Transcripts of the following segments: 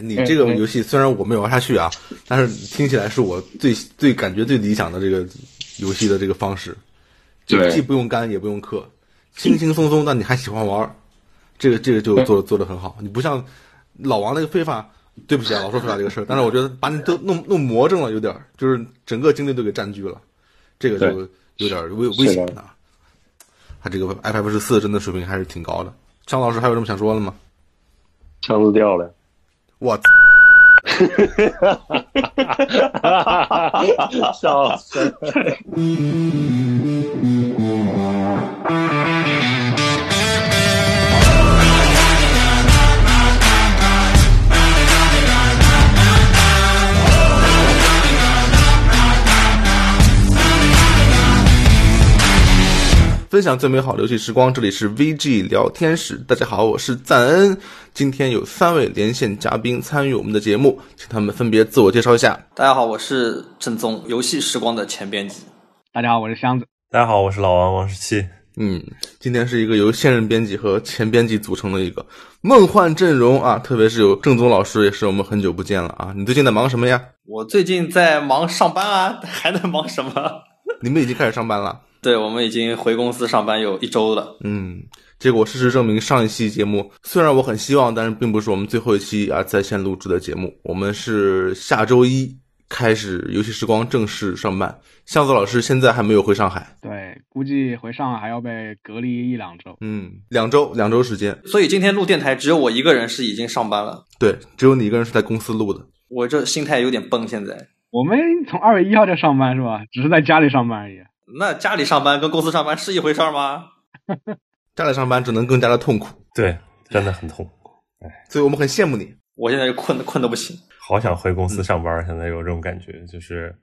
你这个游戏虽然我没玩下去啊，但是听起来是我最最感觉最理想的这个游戏的这个方式，就既不用肝也不用氪，轻轻松松，但你还喜欢玩，这个这个就做做的很好。你不像老王那个非法，对不起啊，老说非法这个事儿，但是我觉得把你都弄弄魔怔了，有点就是整个精力都给占据了，这个就有点危危险啊。他这个 iPad 十四真的水平还是挺高的。张老师还有什么想说的吗？枪子掉了，我，笑死。分享最美好的游戏时光，这里是 VG 聊天室。大家好，我是赞恩。今天有三位连线嘉宾参与我们的节目，请他们分别自我介绍一下。大家好，我是正宗游戏时光的前编辑。大家好，我是箱子。大家好，我是老王王十七。嗯，今天是一个由现任编辑和前编辑组成的一个梦幻阵容啊！特别是有正宗老师，也是我们很久不见了啊！你最近在忙什么呀？我最近在忙上班啊，还能忙什么？你们已经开始上班了。对，我们已经回公司上班有一周了。嗯，结果事实证明，上一期节目虽然我很希望，但是并不是我们最后一期啊在线录制的节目。我们是下周一开始游戏时光正式上班。向子老师现在还没有回上海，对，估计回上海还要被隔离一两周。嗯，两周，两周时间。所以今天录电台只有我一个人是已经上班了。对，只有你一个人是在公司录的。我这心态有点崩，现在。我们从二月一号就上班是吧？只是在家里上班而已。那家里上班跟公司上班是一回事吗？家里上班只能更加的痛苦，对，真的很痛苦。哎，所以我们很羡慕你。我现在就困的困的不行，好想回公司上班。现在有这种感觉，就是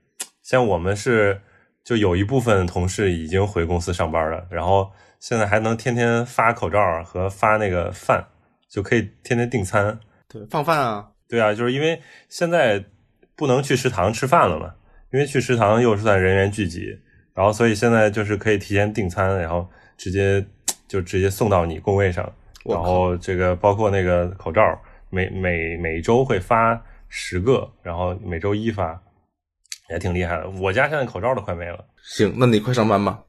像我们是，就有一部分同事已经回公司上班了，然后现在还能天天发口罩和发那个饭，就可以天天订餐。对，放饭啊。对啊，就是因为现在不能去食堂吃饭了嘛，因为去食堂又是算人员聚集。然后，所以现在就是可以提前订餐，然后直接 就直接送到你工位上。然后这个包括那个口罩，每每每周会发十个，然后每周一发，也挺厉害的。我家现在口罩都快没了。行，那你快上班吧。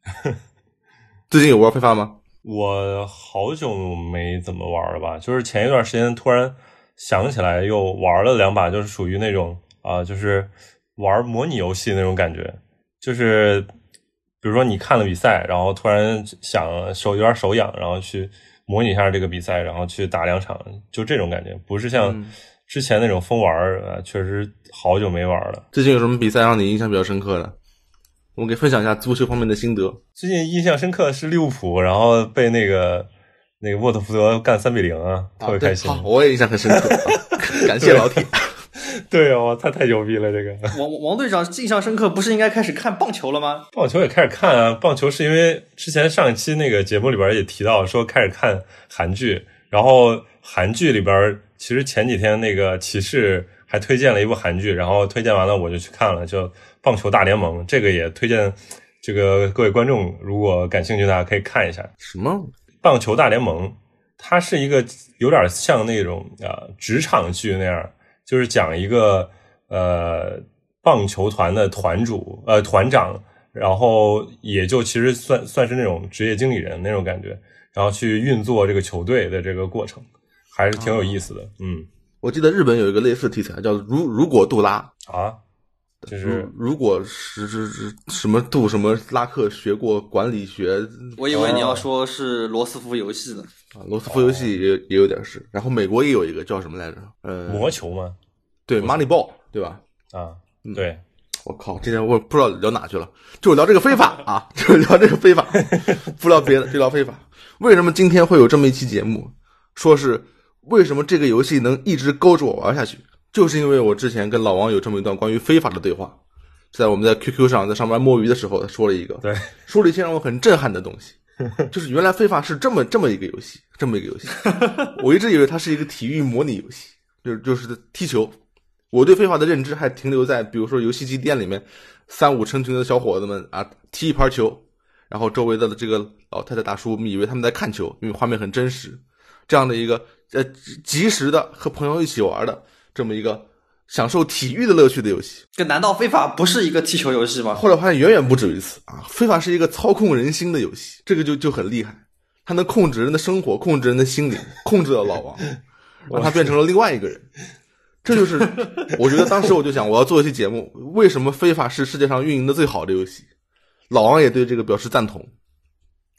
最近有玩非法吗？我好久没怎么玩了吧？就是前一段时间突然想起来又玩了两把，就是属于那种啊，就是玩模拟游戏那种感觉，就是。比如说你看了比赛，然后突然想手有点手痒，然后去模拟一下这个比赛，然后去打两场，就这种感觉，不是像之前那种疯玩儿，确实好久没玩了。最近有什么比赛让你印象比较深刻的？我们给分享一下足球方面的心得。最近印象深刻的是利物浦，然后被那个那个沃特福德干三比零啊，特别开心。我也印象很深刻，感谢老铁。对哦，他太牛逼了！这个王王队长印象深刻，不是应该开始看棒球了吗？棒球也开始看啊！棒球是因为之前上一期那个节目里边也提到说开始看韩剧，然后韩剧里边其实前几天那个骑士还推荐了一部韩剧，然后推荐完了我就去看了，叫《棒球大联盟》，这个也推荐这个各位观众如果感兴趣大家可以看一下。什么《棒球大联盟》？它是一个有点像那种啊职场剧那样。就是讲一个呃棒球团的团主呃团长，然后也就其实算算是那种职业经理人那种感觉，然后去运作这个球队的这个过程，还是挺有意思的。嗯，我记得日本有一个类似题材叫《如如果杜拉》啊，就是如果是是是什么杜什么拉克学过管理学，我以为你要说是罗斯福游戏呢。啊，罗斯福游戏也也有点是，然后美国也有一个叫什么来着？呃，魔球吗？对，Moneyball，对吧？啊，对，我靠，今天我不知道聊哪去了，就聊这个非法啊，就聊这个非法，不聊别的，就聊非法。为什么今天会有这么一期节目？说是为什么这个游戏能一直勾着我玩下去？就是因为我之前跟老王有这么一段关于非法的对话，在我们在 QQ 上在上班摸鱼的时候，他说了一个，对，说了一些让我很震撼的东西。就是原来非法是这么这么一个游戏，这么一个游戏，我一直以为它是一个体育模拟游戏，就是就是踢球。我对非法的认知还停留在，比如说游戏机店里面，三五成群的小伙子们啊踢一盘球，然后周围的这个老太太大叔们以为他们在看球，因为画面很真实，这样的一个呃及时的和朋友一起玩的这么一个享受体育的乐趣的游戏。这难道非法不是一个踢球游戏吗？后来发现远远不止于此啊！非法是一个操控人心的游戏，这个就就很厉害，它能控制人的生活，控制人的心灵，控制了老王，让他变成了另外一个人。这就是 我觉得当时我就想，我要做一期节目，为什么非法是世界上运营的最好的游戏？老王也对这个表示赞同。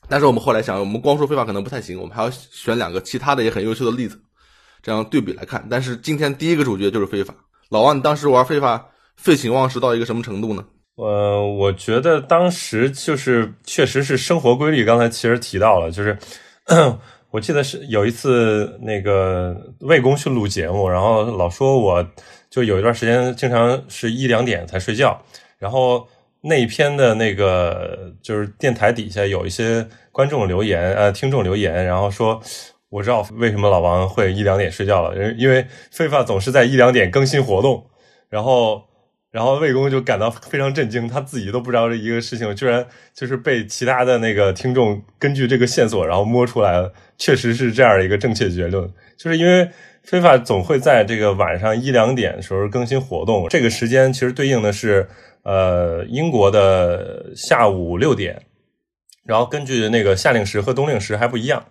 但是我们后来想，我们光说非法可能不太行，我们还要选两个其他的也很优秀的例子，这样对比来看。但是今天第一个主角就是非法。老王，你当时玩非法废寝忘食到一个什么程度呢？呃，我觉得当时就是确实是生活规律。刚才其实提到了，就是 我记得是有一次那个魏公去录节目，然后老说我就有一段时间经常是一两点才睡觉，然后。那一篇的那个就是电台底下有一些观众留言，呃，听众留言，然后说我知道为什么老王会一两点睡觉了，因为非法总是在一两点更新活动，然后，然后魏公就感到非常震惊，他自己都不知道这一个事情居然就是被其他的那个听众根据这个线索然后摸出来了，确实是这样的一个正确结论，就是因为非法总会在这个晚上一两点的时候更新活动，这个时间其实对应的是。呃，英国的下午六点，然后根据那个夏令时和冬令时还不一样，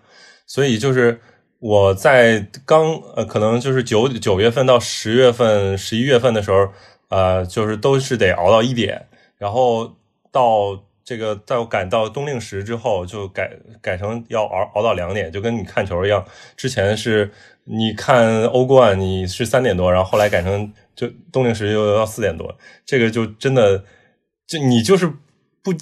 所以就是我在刚呃，可能就是九九月份到十月份、十一月份的时候，呃，就是都是得熬到一点，然后到这个到赶到冬令时之后，就改改成要熬熬到两点，就跟你看球一样，之前是你看欧冠你是三点多，然后后来改成。就冬令时又要四点多，这个就真的，就你就是不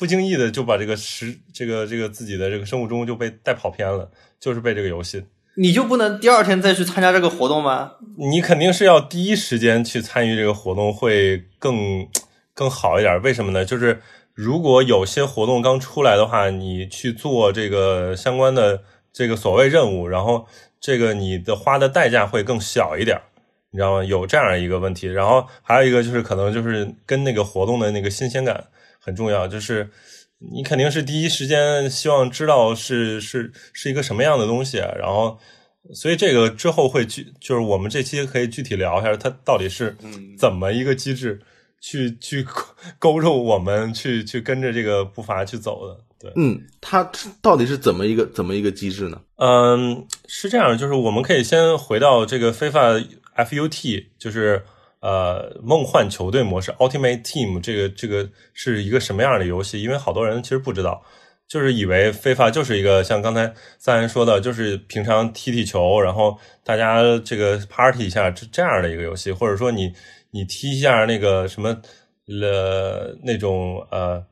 不经意的就把这个时这个这个自己的这个生物钟就被带跑偏了，就是被这个游戏。你就不能第二天再去参加这个活动吗？你肯定是要第一时间去参与这个活动会更更好一点。为什么呢？就是如果有些活动刚出来的话，你去做这个相关的这个所谓任务，然后这个你的花的代价会更小一点。你知道吗？有这样一个问题，然后还有一个就是，可能就是跟那个活动的那个新鲜感很重要，就是你肯定是第一时间希望知道是是是一个什么样的东西，然后所以这个之后会具，就是我们这期可以具体聊一下，它到底是怎么一个机制，去去勾勾我们去去跟着这个步伐去走的。对，嗯，它到底是怎么一个怎么一个机制呢？嗯，是这样，就是我们可以先回到这个非法。FUT 就是呃梦幻球队模式，Ultimate Team 这个这个是一个什么样的游戏？因为好多人其实不知道，就是以为非法就是一个像刚才三人说的，就是平常踢踢球，然后大家这个 party 一下这这样的一个游戏，或者说你你踢一下那个什么了那种呃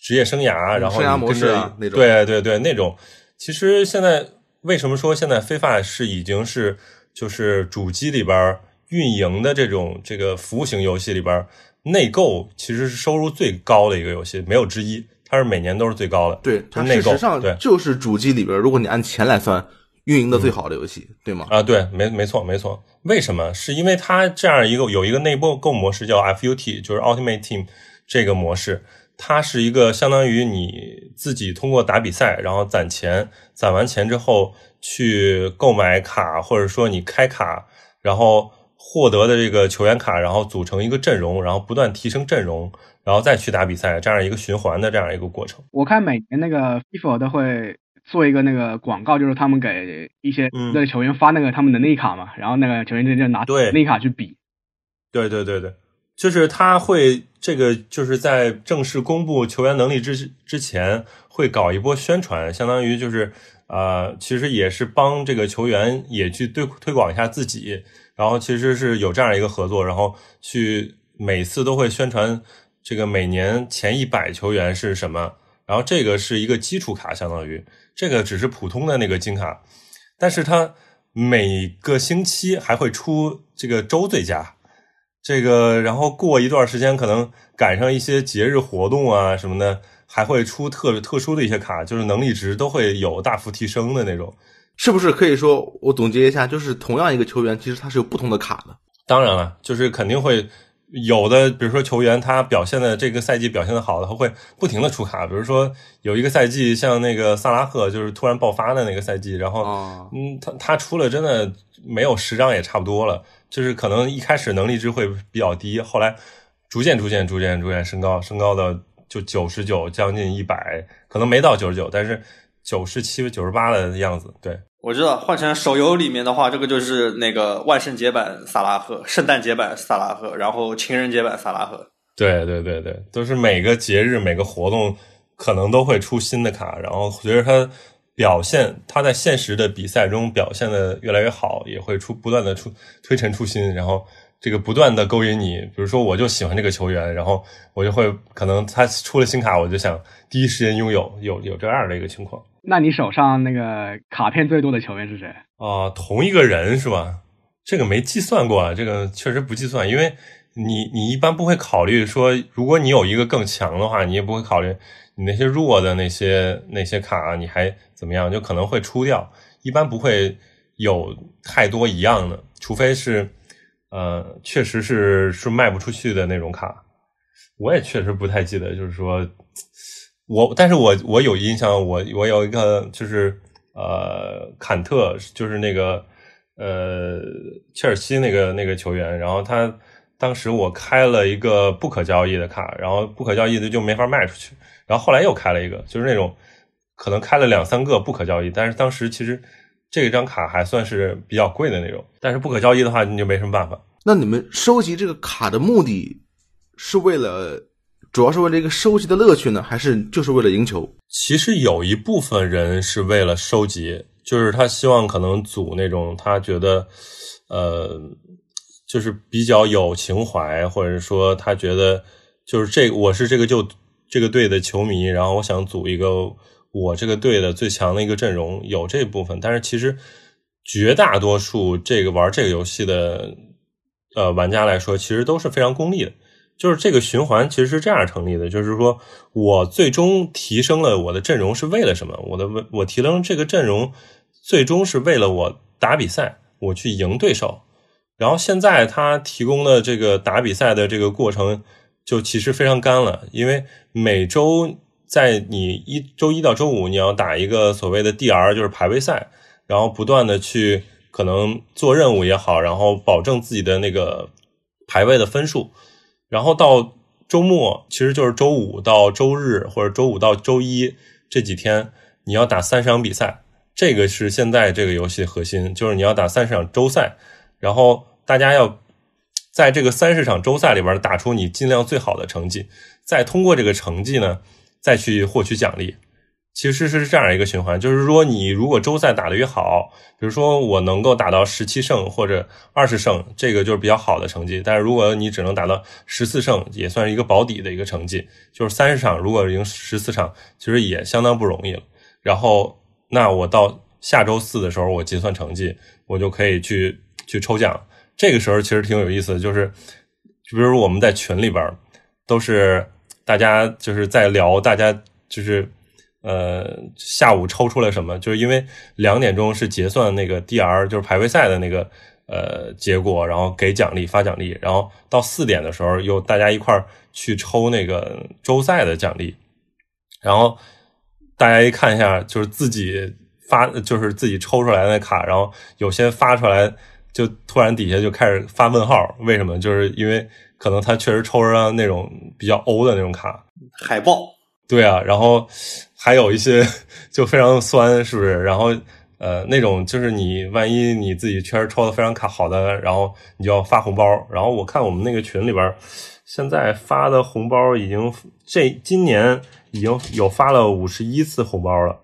职业生涯，然后生涯模式那种，对对对那种。其实现在为什么说现在非法是已经是？就是主机里边运营的这种这个服务型游戏里边，内购其实是收入最高的一个游戏，没有之一。它是每年都是最高的。对，它事实上就是主机里边，如果你按钱来算，运营的最好的游戏，对吗？啊，对，没没错没错。为什么？是因为它这样一个有一个内部购模式叫 FUT，就是 Ultimate Team 这个模式。它是一个相当于你自己通过打比赛，然后攒钱，攒完钱之后去购买卡，或者说你开卡，然后获得的这个球员卡，然后组成一个阵容，然后不断提升阵容，然后再去打比赛，这样一个循环的这样一个过程。我看每年那个 FIFA 都会做一个那个广告，就是他们给一些那个球员发那个他们的内卡嘛，然后那个球员就就拿内卡去比。对对对对。就是他会这个，就是在正式公布球员能力之之前，会搞一波宣传，相当于就是啊，其实也是帮这个球员也去推推广一下自己，然后其实是有这样一个合作，然后去每次都会宣传这个每年前一百球员是什么，然后这个是一个基础卡，相当于这个只是普通的那个金卡，但是它每个星期还会出这个周最佳。这个，然后过一段时间，可能赶上一些节日活动啊什么的，还会出特特殊的一些卡，就是能力值都会有大幅提升的那种，是不是？可以说，我总结一下，就是同样一个球员，其实他是有不同的卡的。当然了，就是肯定会有的，比如说球员他表现的这个赛季表现的好的，他会不停的出卡。比如说有一个赛季，像那个萨拉赫，就是突然爆发的那个赛季，然后嗯，他他出了真的没有十张也差不多了。就是可能一开始能力值会比较低，后来逐渐逐渐逐渐逐渐升高，升高到就九十九，将近一百，可能没到九十九，但是九十七、九十八的样子。对，我知道，换成手游里面的话，这个就是那个万圣节版萨拉赫，圣诞节版萨拉赫，然后情人节版萨拉赫。对对对对，都是每个节日、每个活动可能都会出新的卡，然后随着它表现，它在现实的比赛中表现的越来越好，也会出不断的出推陈出新，然后这个不断的勾引你。比如说，我就喜欢这个球员，然后我就会可能他出了新卡，我就想第一时间拥有，有有这样的一个情况。那你手上那个卡片最多的球员是谁？哦，同一个人是吧？这个没计算过，这个确实不计算，因为。你你一般不会考虑说，如果你有一个更强的话，你也不会考虑你那些弱的那些那些卡，你还怎么样？就可能会出掉。一般不会有太多一样的，除非是呃，确实是是卖不出去的那种卡。我也确实不太记得，就是说我，但是我我有印象，我我有一个就是呃，坎特，就是那个呃，切尔西那个那个球员，然后他。当时我开了一个不可交易的卡，然后不可交易的就没法卖出去。然后后来又开了一个，就是那种可能开了两三个不可交易，但是当时其实这张卡还算是比较贵的那种。但是不可交易的话，你就没什么办法。那你们收集这个卡的目的是为了，主要是为了一个收集的乐趣呢，还是就是为了赢球？其实有一部分人是为了收集，就是他希望可能组那种他觉得，呃。就是比较有情怀，或者说他觉得就是这我是这个就这个队的球迷，然后我想组一个我这个队的最强的一个阵容，有这部分。但是其实绝大多数这个玩这个游戏的呃玩家来说，其实都是非常功利的。就是这个循环其实是这样成立的，就是说我最终提升了我的阵容是为了什么？我的我提升这个阵容最终是为了我打比赛，我去赢对手。然后现在他提供的这个打比赛的这个过程，就其实非常干了，因为每周在你一周一到周五你要打一个所谓的 DR，就是排位赛，然后不断的去可能做任务也好，然后保证自己的那个排位的分数，然后到周末其实就是周五到周日或者周五到周一这几天你要打三十场比赛，这个是现在这个游戏核心，就是你要打三十场周赛。然后大家要在这个三十场周赛里边打出你尽量最好的成绩，再通过这个成绩呢，再去获取奖励。其实是这样一个循环，就是说你如果周赛打得越好，比如说我能够打到十七胜或者二十胜，这个就是比较好的成绩。但是如果你只能打到十四胜，也算是一个保底的一个成绩。就是三十场如果赢十四场，其实也相当不容易了。然后那我到下周四的时候，我结算成绩，我就可以去。去抽奖，这个时候其实挺有意思的，就是，就比如我们在群里边，都是大家就是在聊，大家就是呃下午抽出来什么，就是因为两点钟是结算那个 DR，就是排位赛的那个呃结果，然后给奖励发奖励，然后到四点的时候又大家一块儿去抽那个周赛的奖励，然后大家一看一下，就是自己发就是自己抽出来的卡，然后有些发出来。就突然底下就开始发问号，为什么？就是因为可能他确实抽上那种比较欧的那种卡，海报。对啊，然后还有一些就非常酸，是不是？然后呃，那种就是你万一你自己确实抽的非常卡好的，然后你就要发红包。然后我看我们那个群里边，现在发的红包已经这今年已经有发了五十一次红包了，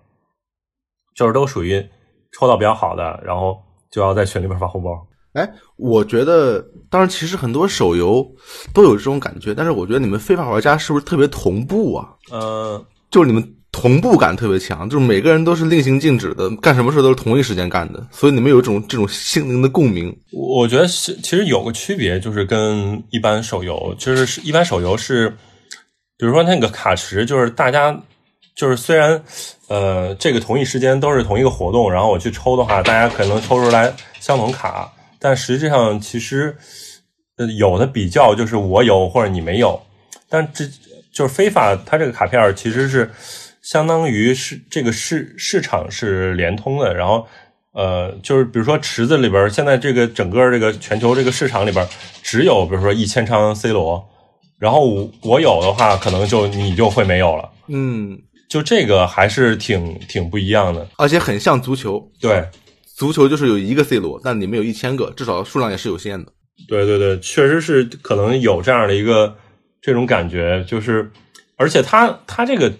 就是都属于抽到比较好的，然后。就要在群里边发红包。哎，我觉得，当然，其实很多手游都有这种感觉，但是我觉得你们非法玩家是不是特别同步啊？呃，就是你们同步感特别强，就是每个人都是令行禁止的，干什么事都是同一时间干的，所以你们有一种这种心灵的共鸣。我觉得是，其实有个区别，就是跟一般手游，就是一般手游是，比如说那个卡池，就是大家。就是虽然，呃，这个同一时间都是同一个活动，然后我去抽的话，大家可能抽出来相同卡，但实际上其实，有的比较就是我有或者你没有，但这就是非法，它这个卡片其实是相当于是这个市市场是联通的，然后，呃，就是比如说池子里边，现在这个整个这个全球这个市场里边，只有比如说一千张 C 罗，然后我我有的话，可能就你就会没有了。嗯，就这个还是挺挺不一样的，而且很像足球。对，足球就是有一个 C 罗，但里面有一千个，至少数量也是有限的。对对对，确实是可能有这样的一个这种感觉，就是而且他他这个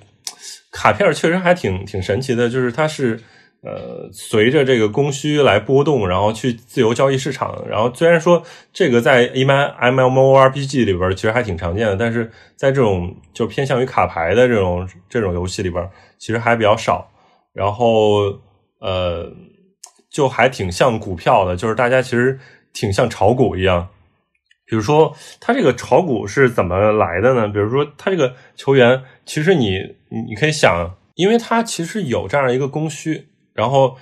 卡片确实还挺挺神奇的，就是它是。呃，随着这个供需来波动，然后去自由交易市场。然后虽然说这个在一般 M M O R P G 里边其实还挺常见的，但是在这种就偏向于卡牌的这种这种游戏里边，其实还比较少。然后呃，就还挺像股票的，就是大家其实挺像炒股一样。比如说，它这个炒股是怎么来的呢？比如说，它这个球员，其实你你可以想，因为它其实有这样一个供需。然后，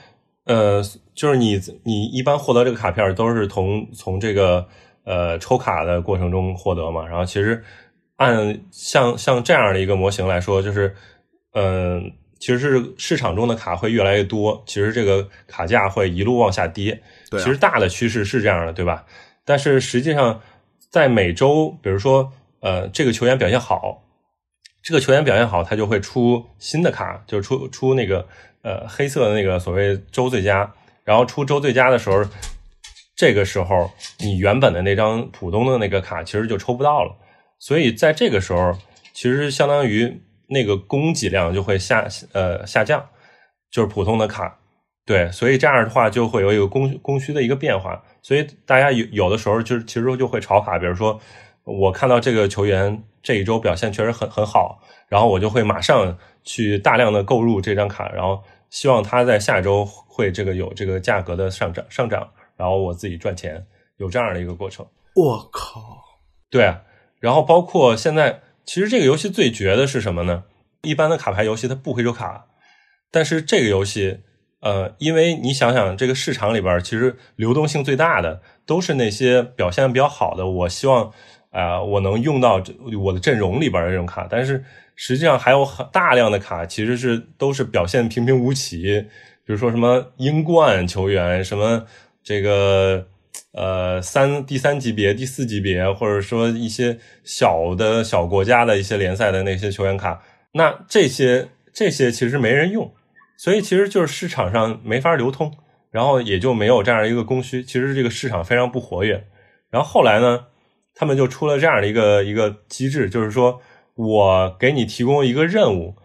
呃，就是你你一般获得这个卡片都是从从这个呃抽卡的过程中获得嘛。然后其实按像像这样的一个模型来说，就是嗯，其实是市场中的卡会越来越多，其实这个卡价会一路往下跌。对，其实大的趋势是这样的，对吧？但是实际上在每周，比如说呃这个球员表现好，这个球员表现好，他就会出新的卡，就是出出那个。呃，黑色的那个所谓周最佳，然后出周最佳的时候，这个时候你原本的那张普通的那个卡其实就抽不到了，所以在这个时候，其实相当于那个供给量就会下呃下降，就是普通的卡，对，所以这样的话就会有一个供供需的一个变化，所以大家有有的时候就是其实就会炒卡，比如说我看到这个球员这一周表现确实很很好，然后我就会马上去大量的购入这张卡，然后。希望它在下周会这个有这个价格的上涨上涨，然后我自己赚钱，有这样的一个过程。我靠，对，然后包括现在，其实这个游戏最绝的是什么呢？一般的卡牌游戏它不回收卡，但是这个游戏，呃，因为你想想，这个市场里边其实流动性最大的都是那些表现比较好的，我希望啊，我能用到我的阵容里边的这种卡，但是。实际上还有很大量的卡，其实是都是表现平平无奇，比如说什么英冠球员，什么这个呃三第三级别、第四级别，或者说一些小的小国家的一些联赛的那些球员卡，那这些这些其实没人用，所以其实就是市场上没法流通，然后也就没有这样一个供需，其实这个市场非常不活跃。然后后来呢，他们就出了这样的一个一个机制，就是说。我给你提供一个任务，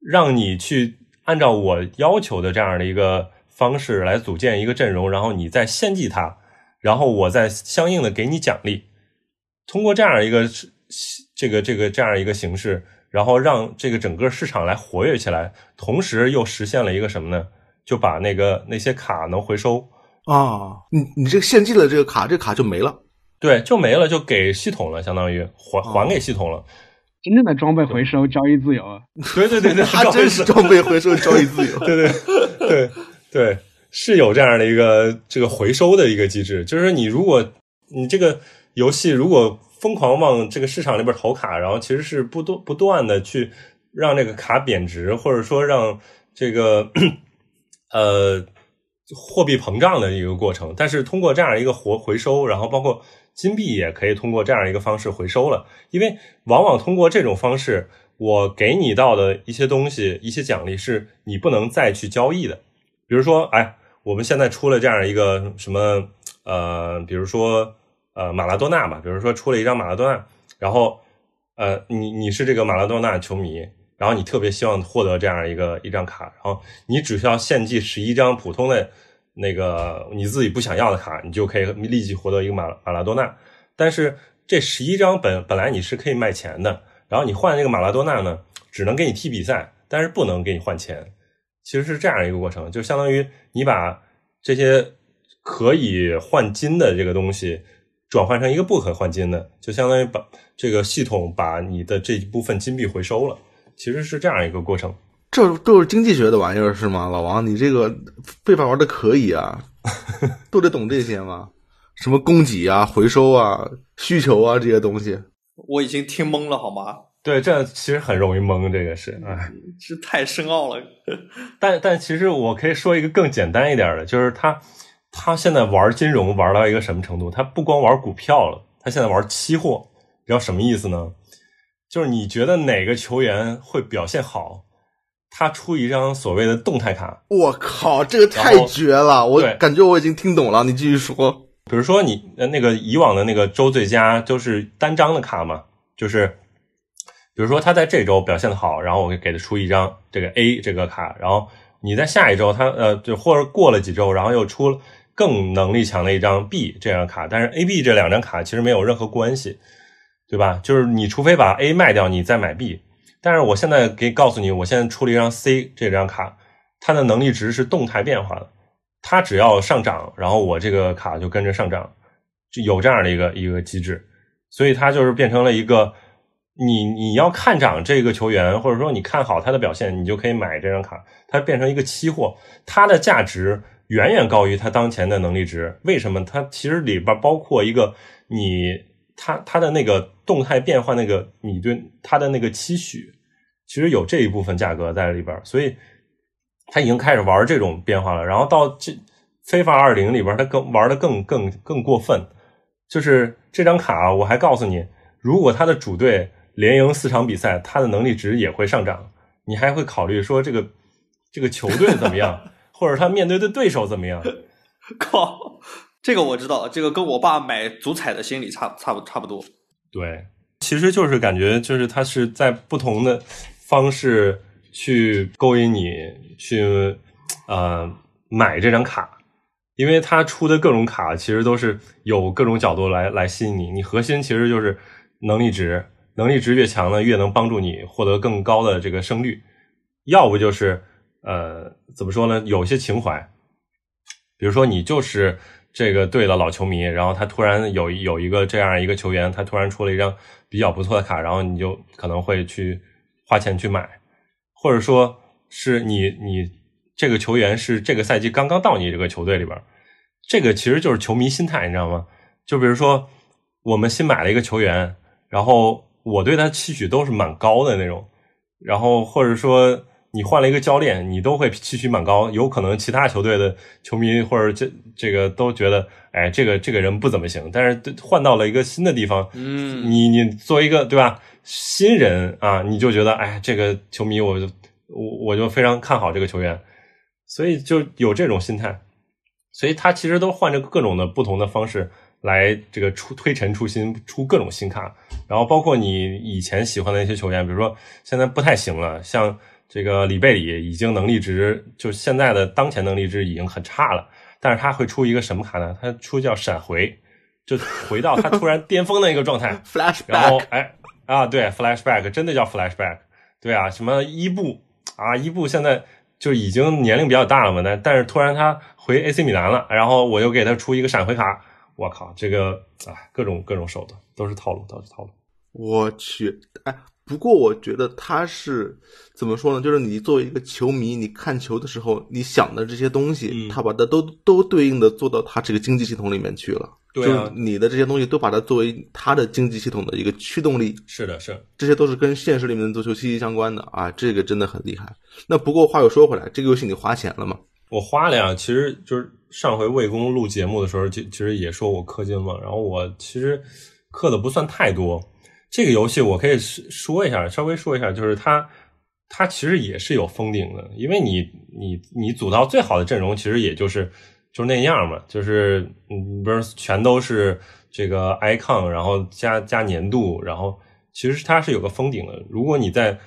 让你去按照我要求的这样的一个方式来组建一个阵容，然后你再献祭它，然后我再相应的给你奖励。通过这样一个这个这个这样一个形式，然后让这个整个市场来活跃起来，同时又实现了一个什么呢？就把那个那些卡能回收啊！你你这献祭了这个卡，这卡就没了，对，就没了，就给系统了，相当于还还给系统了。真正的装备回收交易自由啊，对对对对，他真是装备回收交易自由，对对对对，是有这样的一个这个回收的一个机制。就是你如果你这个游戏如果疯狂往这个市场里边投卡，然后其实是不断不断的去让这个卡贬值，或者说让这个呃货币膨胀的一个过程。但是通过这样一个活回收，然后包括。金币也可以通过这样一个方式回收了，因为往往通过这种方式，我给你到的一些东西、一些奖励是你不能再去交易的。比如说，哎，我们现在出了这样一个什么，呃，比如说，呃，马拉多纳吧，比如说出了一张马拉多纳，然后，呃，你你是这个马拉多纳球迷，然后你特别希望获得这样一个一张卡，然后你只需要献祭十一张普通的。那个你自己不想要的卡，你就可以立即获得一个马马拉多纳。但是这十一张本本来你是可以卖钱的，然后你换这个马拉多纳呢，只能给你踢比赛，但是不能给你换钱。其实是这样一个过程，就相当于你把这些可以换金的这个东西转换成一个不可换金的，就相当于把这个系统把你的这一部分金币回收了。其实是这样一个过程。这都是经济学的玩意儿是吗？老王，你这个背法玩的可以啊，都得懂这些吗？什么供给啊、回收啊、需求啊这些东西，我已经听懵了，好吗？对，这其实很容易懵，这个是，哎，这太深奥了。但但其实我可以说一个更简单一点的，就是他他现在玩金融玩到一个什么程度？他不光玩股票了，他现在玩期货，知道什么意思呢？就是你觉得哪个球员会表现好，他出一张所谓的动态卡。我靠，这个太绝了！我感觉我已经听懂了，你继续说。比如说你那个以往的那个周最佳都是单张的卡嘛，就是。比如说他在这周表现的好，然后我给他出一张这个 A 这个卡，然后你在下一周他呃就或者过了几周，然后又出了更能力强的一张 B 这张卡，但是 A、B 这两张卡其实没有任何关系，对吧？就是你除非把 A 卖掉，你再买 B。但是我现在可以告诉你，我现在出了一张 C 这张卡，它的能力值是动态变化的，它只要上涨，然后我这个卡就跟着上涨，就有这样的一个一个机制，所以它就是变成了一个。你你要看涨这个球员，或者说你看好他的表现，你就可以买这张卡。它变成一个期货，它的价值远远高于它当前的能力值。为什么？它其实里边包括一个你他他的那个动态变化，那个你对他的那个期许，其实有这一部分价格在里边。所以他已经开始玩这种变化了。然后到这非法二零里边，他更玩的更更更过分。就是这张卡，我还告诉你，如果他的主队。连赢四场比赛，他的能力值也会上涨。你还会考虑说这个这个球队怎么样，或者他面对的对手怎么样？靠，这个我知道，这个跟我爸买足彩的心理差差不差不多。对，其实就是感觉就是他是在不同的方式去勾引你去呃买这张卡，因为他出的各种卡其实都是有各种角度来来吸引你。你核心其实就是能力值。能力值越强呢，越能帮助你获得更高的这个胜率。要不就是，呃，怎么说呢？有些情怀，比如说你就是这个队的老球迷，然后他突然有有一个这样一个球员，他突然出了一张比较不错的卡，然后你就可能会去花钱去买，或者说是你你这个球员是这个赛季刚刚到你这个球队里边，这个其实就是球迷心态，你知道吗？就比如说我们新买了一个球员，然后。我对他期许都是蛮高的那种，然后或者说你换了一个教练，你都会期许蛮高。有可能其他球队的球迷或者这这个都觉得，哎，这个这个人不怎么行。但是换到了一个新的地方，嗯，你你作为一个对吧新人啊，你就觉得，哎，这个球迷我就我我就非常看好这个球员，所以就有这种心态。所以他其实都换着各种的不同的方式。来这个出推陈出新，出各种新卡，然后包括你以前喜欢的一些球员，比如说现在不太行了，像这个里贝里已经能力值，就现在的当前能力值已经很差了，但是他会出一个什么卡呢？他出叫闪回，就回到他突然巅峰的一个状态 flash，然后哎啊对，flashback 真的叫 flashback，对啊，什么伊布啊，伊布现在就已经年龄比较大了嘛，但但是突然他回 AC 米兰了，然后我又给他出一个闪回卡。我靠，这个啊，各种各种手段都是套路，都是套路。我去，哎，不过我觉得他是怎么说呢？就是你作为一个球迷，你看球的时候，你想的这些东西，他把它都都对应的做到他这个经济系统里面去了。对啊，你的这些东西都把它作为他的经济系统的一个驱动力。是的，是，这些都是跟现实里面的足球息息相关的啊！这个真的很厉害。那不过话又说回来，这个游戏你花钱了吗？我花了呀，其实就是上回魏公录节目的时候，就其实也说我氪金嘛。然后我其实氪的不算太多。这个游戏我可以说一下，稍微说一下，就是它它其实也是有封顶的，因为你你你组到最好的阵容，其实也就是就是那样嘛，就是嗯，不是全都是这个 icon，然后加加年度，然后其实它是有个封顶的。如果你在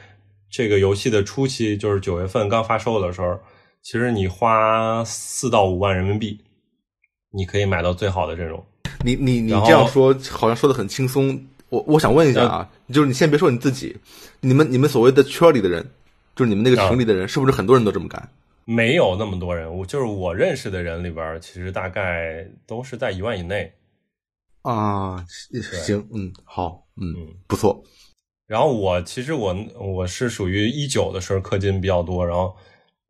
这个游戏的初期，就是九月份刚发售的时候。其实你花四到五万人民币，你可以买到最好的阵容。你你你这样说好像说的很轻松。我我想问一下啊，就是你先别说你自己，你们你们所谓的圈里的人，就是你们那个群里的人，是不是很多人都这么干？没有那么多人，我就是我认识的人里边，其实大概都是在一万以内。啊，行，嗯，好，嗯，不错。然后我其实我我是属于一九的时候氪金比较多，然后。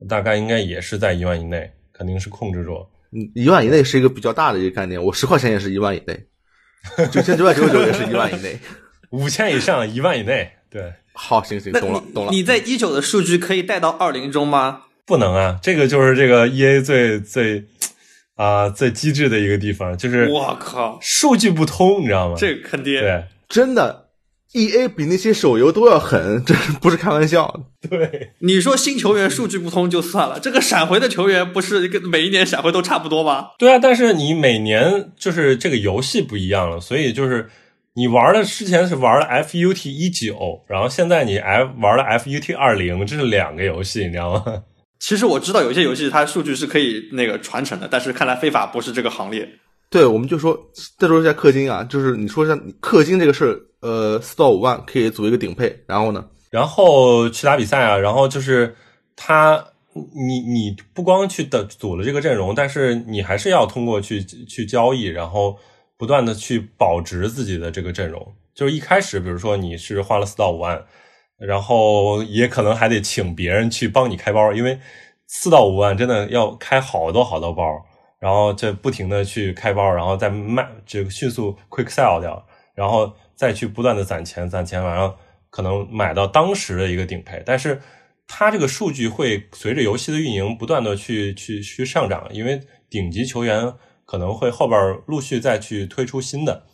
大概应该也是在一万以内，肯定是控制住。嗯，一万以内是一个比较大的一个概念。我十块钱也是一万以内，九千九百九十九也是一万以内，五千以上一万以内对，好，行行，懂了懂了。你在一九的数据可以带到二零中吗？不能啊，这个就是这个 E A 最最啊最机智的一个地方，就是我靠，数据不通，你知道吗？这个坑爹，对，真的。E A 比那些手游都要狠，这不是开玩笑。对，你说新球员数据不通就算了，这个闪回的球员不是跟每一年闪回都差不多吗？对啊，但是你每年就是这个游戏不一样了，所以就是你玩的之前是玩了 F U T 一九，然后现在你 F 玩了 F U T 二零，这是两个游戏，你知道吗？其实我知道有些游戏它数据是可以那个传承的，但是看来非法不是这个行列。对，我们就说再说一下氪金啊，就是你说一下氪金这个事儿，呃，四到五万可以组一个顶配，然后呢，然后去打比赛啊，然后就是他，你你不光去的组了这个阵容，但是你还是要通过去去交易，然后不断的去保值自己的这个阵容。就是一开始，比如说你是花了四到五万，然后也可能还得请别人去帮你开包，因为四到五万真的要开好多好多包。然后就不停的去开包，然后再卖，这个迅速 quick sell 掉，然后再去不断的攒钱，攒钱，完了可能买到当时的一个顶配。但是它这个数据会随着游戏的运营不断的去去去上涨，因为顶级球员可能会后边陆续再去推出新的，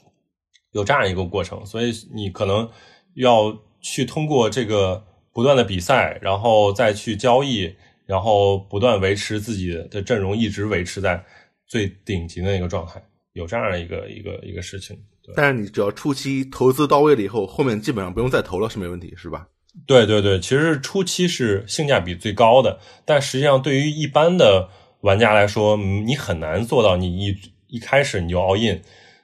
有这样一个过程。所以你可能要去通过这个不断的比赛，然后再去交易。然后不断维持自己的阵容，一直维持在最顶级的一个状态，有这样的一个一个一个事情。但是你只要初期投资到位了以后，后面基本上不用再投了，是没问题，是吧？对对对，其实初期是性价比最高的，但实际上对于一般的玩家来说，你很难做到你一一开始你就 all in，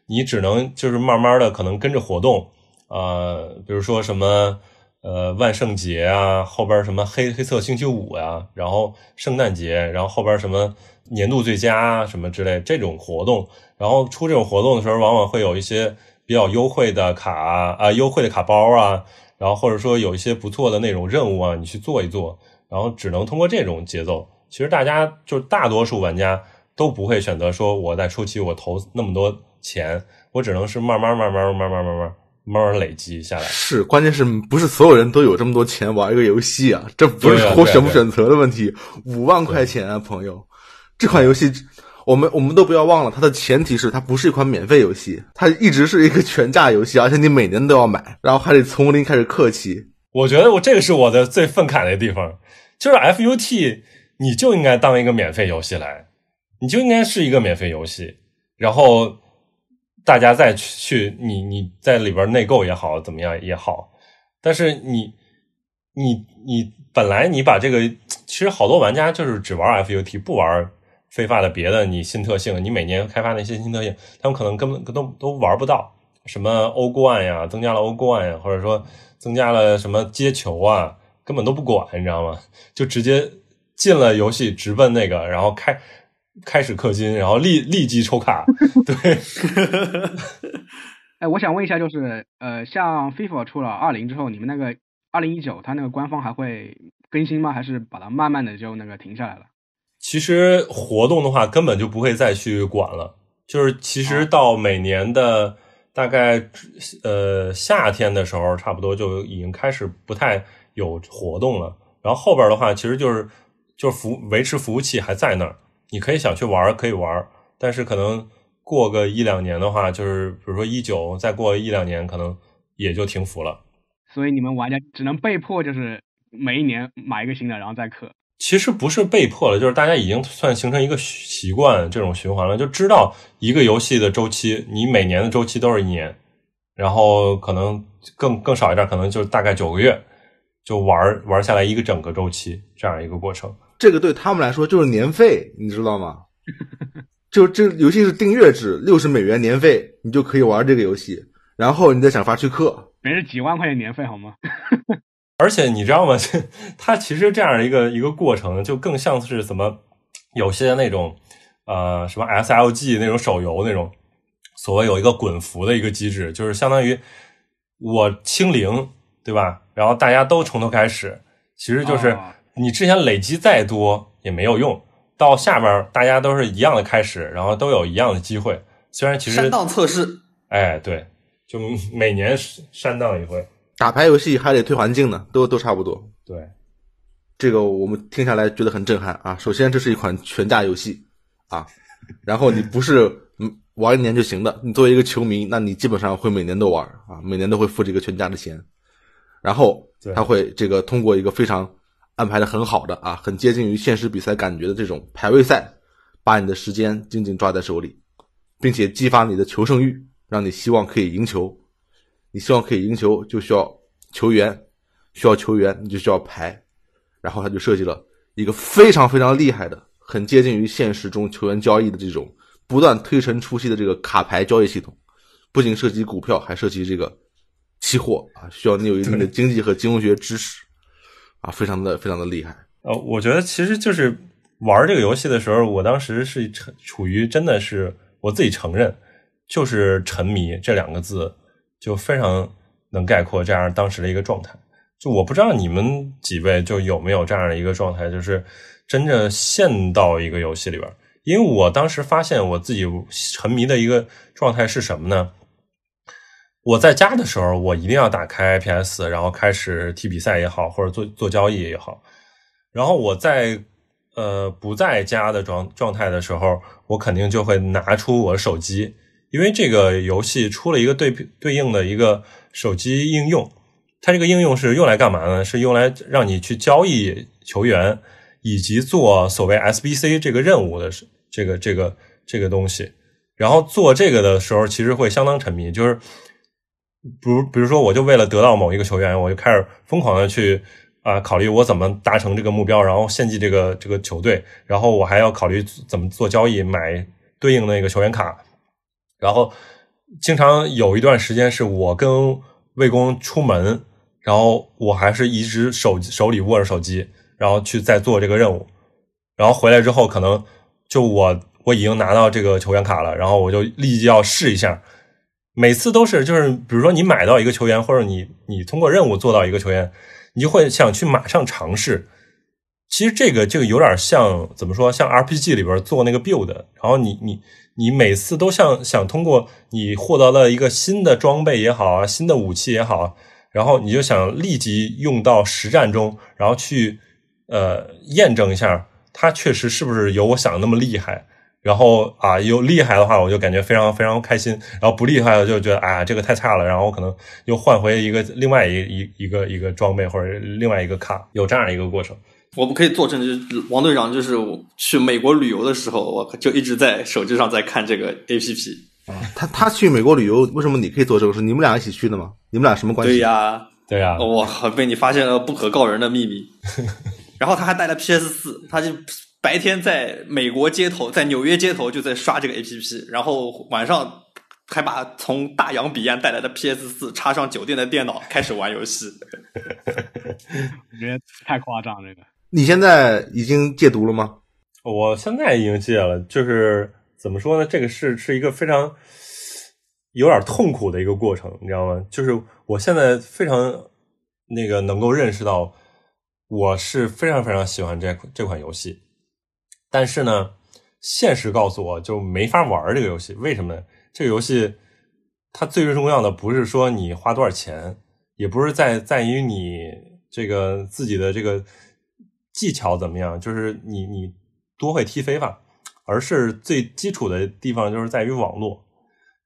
你只能就是慢慢的可能跟着活动，呃，比如说什么。呃，万圣节啊，后边什么黑黑色星期五呀，然后圣诞节，然后后边什么年度最佳什么之类这种活动，然后出这种活动的时候，往往会有一些比较优惠的卡啊，优惠的卡包啊，然后或者说有一些不错的那种任务啊，你去做一做，然后只能通过这种节奏。其实大家就大多数玩家都不会选择说我在初期我投那么多钱，我只能是慢慢慢慢慢慢慢慢。慢慢累积下来是，关键是不是所有人都有这么多钱玩一个游戏啊？这不是我选不选择的问题。五万块钱啊，朋友，这款游戏我们我们都不要忘了，它的前提是它不是一款免费游戏，它一直是一个全价游戏，而且你每年都要买，然后还得从零开始氪期。我觉得我这个是我的最愤慨的地方，就是 FUT 你就应该当一个免费游戏来，你就应该是一个免费游戏，然后。大家再去去你你在里边内购也好怎么样也好，但是你你你本来你把这个其实好多玩家就是只玩 FUT 不玩非发的别的你新特性，你每年开发那些新特性，他们可能根本都都玩不到什么欧冠呀，增加了欧冠呀，或者说增加了什么接球啊，根本都不管，你知道吗？就直接进了游戏直奔那个，然后开。开始氪金，然后立立即抽卡。对，哎，我想问一下，就是呃，像 FIFA 出了二零之后，你们那个二零一九，它那个官方还会更新吗？还是把它慢慢的就那个停下来了？其实活动的话，根本就不会再去管了。就是其实到每年的大概呃夏天的时候，差不多就已经开始不太有活动了。然后后边的话，其实就是就是服维持服务器还在那儿。你可以想去玩，可以玩，但是可能过个一两年的话，就是比如说一九，再过一两年，可能也就停服了。所以你们玩家只能被迫就是每一年买一个新的，然后再氪。其实不是被迫了，就是大家已经算形成一个习惯，这种循环了，就知道一个游戏的周期，你每年的周期都是一年，然后可能更更少一点，可能就大概九个月就玩玩下来一个整个周期这样一个过程。这个对他们来说就是年费，你知道吗？就这游戏是订阅制，六十美元年费，你就可以玩这个游戏，然后你再想法去氪，别是几万块钱年费好吗？而且你知道吗？它其实这样的一个一个过程，就更像是什么？有些那种呃什么 SLG 那种手游那种，所谓有一个滚服的一个机制，就是相当于我清零，对吧？然后大家都从头开始，其实就是。你之前累积再多也没有用，到下边大家都是一样的开始，然后都有一样的机会。虽然其实删档测试，哎，对，就每年删档一回。打牌游戏还得推环境呢，都都差不多。对，这个我们听下来觉得很震撼啊。首先，这是一款全价游戏啊，然后你不是嗯玩一年就行的，你作为一个球迷，那你基本上会每年都玩啊，每年都会付这个全价的钱。然后他会这个通过一个非常安排的很好的啊，很接近于现实比赛感觉的这种排位赛，把你的时间紧紧抓在手里，并且激发你的求胜欲，让你希望可以赢球。你希望可以赢球，就需要球员，需要球员，你就需要牌。然后他就设计了一个非常非常厉害的、很接近于现实中球员交易的这种不断推陈出新的这个卡牌交易系统。不仅涉及股票，还涉及这个期货啊，需要你有一定的经济和金融学知识啊，非常的非常的厉害。呃，我觉得其实就是玩这个游戏的时候，我当时是处于真的是我自己承认，就是沉迷这两个字。就非常能概括这样当时的一个状态。就我不知道你们几位就有没有这样的一个状态，就是真正陷到一个游戏里边。因为我当时发现我自己沉迷的一个状态是什么呢？我在家的时候，我一定要打开 PS，然后开始踢比赛也好，或者做做交易也好。然后我在呃不在家的状状态的时候，我肯定就会拿出我手机。因为这个游戏出了一个对对应的一个手机应用，它这个应用是用来干嘛呢？是用来让你去交易球员，以及做所谓 SBC 这个任务的这个这个这个东西。然后做这个的时候，其实会相当沉迷，就是，比如比如说，我就为了得到某一个球员，我就开始疯狂的去啊考虑我怎么达成这个目标，然后献祭这个这个球队，然后我还要考虑怎么做交易，买对应的那个球员卡。然后，经常有一段时间是我跟魏公出门，然后我还是一直手手里握着手机，然后去在做这个任务。然后回来之后，可能就我我已经拿到这个球员卡了，然后我就立即要试一下。每次都是就是，比如说你买到一个球员，或者你你通过任务做到一个球员，你就会想去马上尝试。其实这个这个有点像怎么说？像 RPG 里边做那个 build，然后你你。你每次都像想通过你获得了一个新的装备也好啊，新的武器也好，然后你就想立即用到实战中，然后去呃验证一下它确实是不是有我想的那么厉害。然后啊，有厉害的话，我就感觉非常非常开心；然后不厉害的就觉得啊，这个太差了。然后我可能又换回一个另外一一一个一个装备或者另外一个卡，有这样一个过程。我们可以作证，就是王队长，就是去美国旅游的时候，我就一直在手机上在看这个 A P P。啊，他他去美国旅游，为什么你可以作证？是你们俩一起去的吗？你们俩什么关系？对呀，对呀。我靠，被你发现了不可告人的秘密。然后他还带了 P S 四，他就白天在美国街头，在纽约街头就在刷这个 A P P，然后晚上还把从大洋彼岸带来的 P S 四插上酒店的电脑，开始玩游戏。我觉得太夸张这个。你现在已经戒毒了吗？我现在已经戒了，就是怎么说呢？这个是是一个非常有点痛苦的一个过程，你知道吗？就是我现在非常那个能够认识到，我是非常非常喜欢这这款游戏，但是呢，现实告诉我就没法玩这个游戏。为什么呢？这个游戏它最最重要的不是说你花多少钱，也不是在在于你这个自己的这个。技巧怎么样？就是你你多会踢飞法，而是最基础的地方就是在于网络，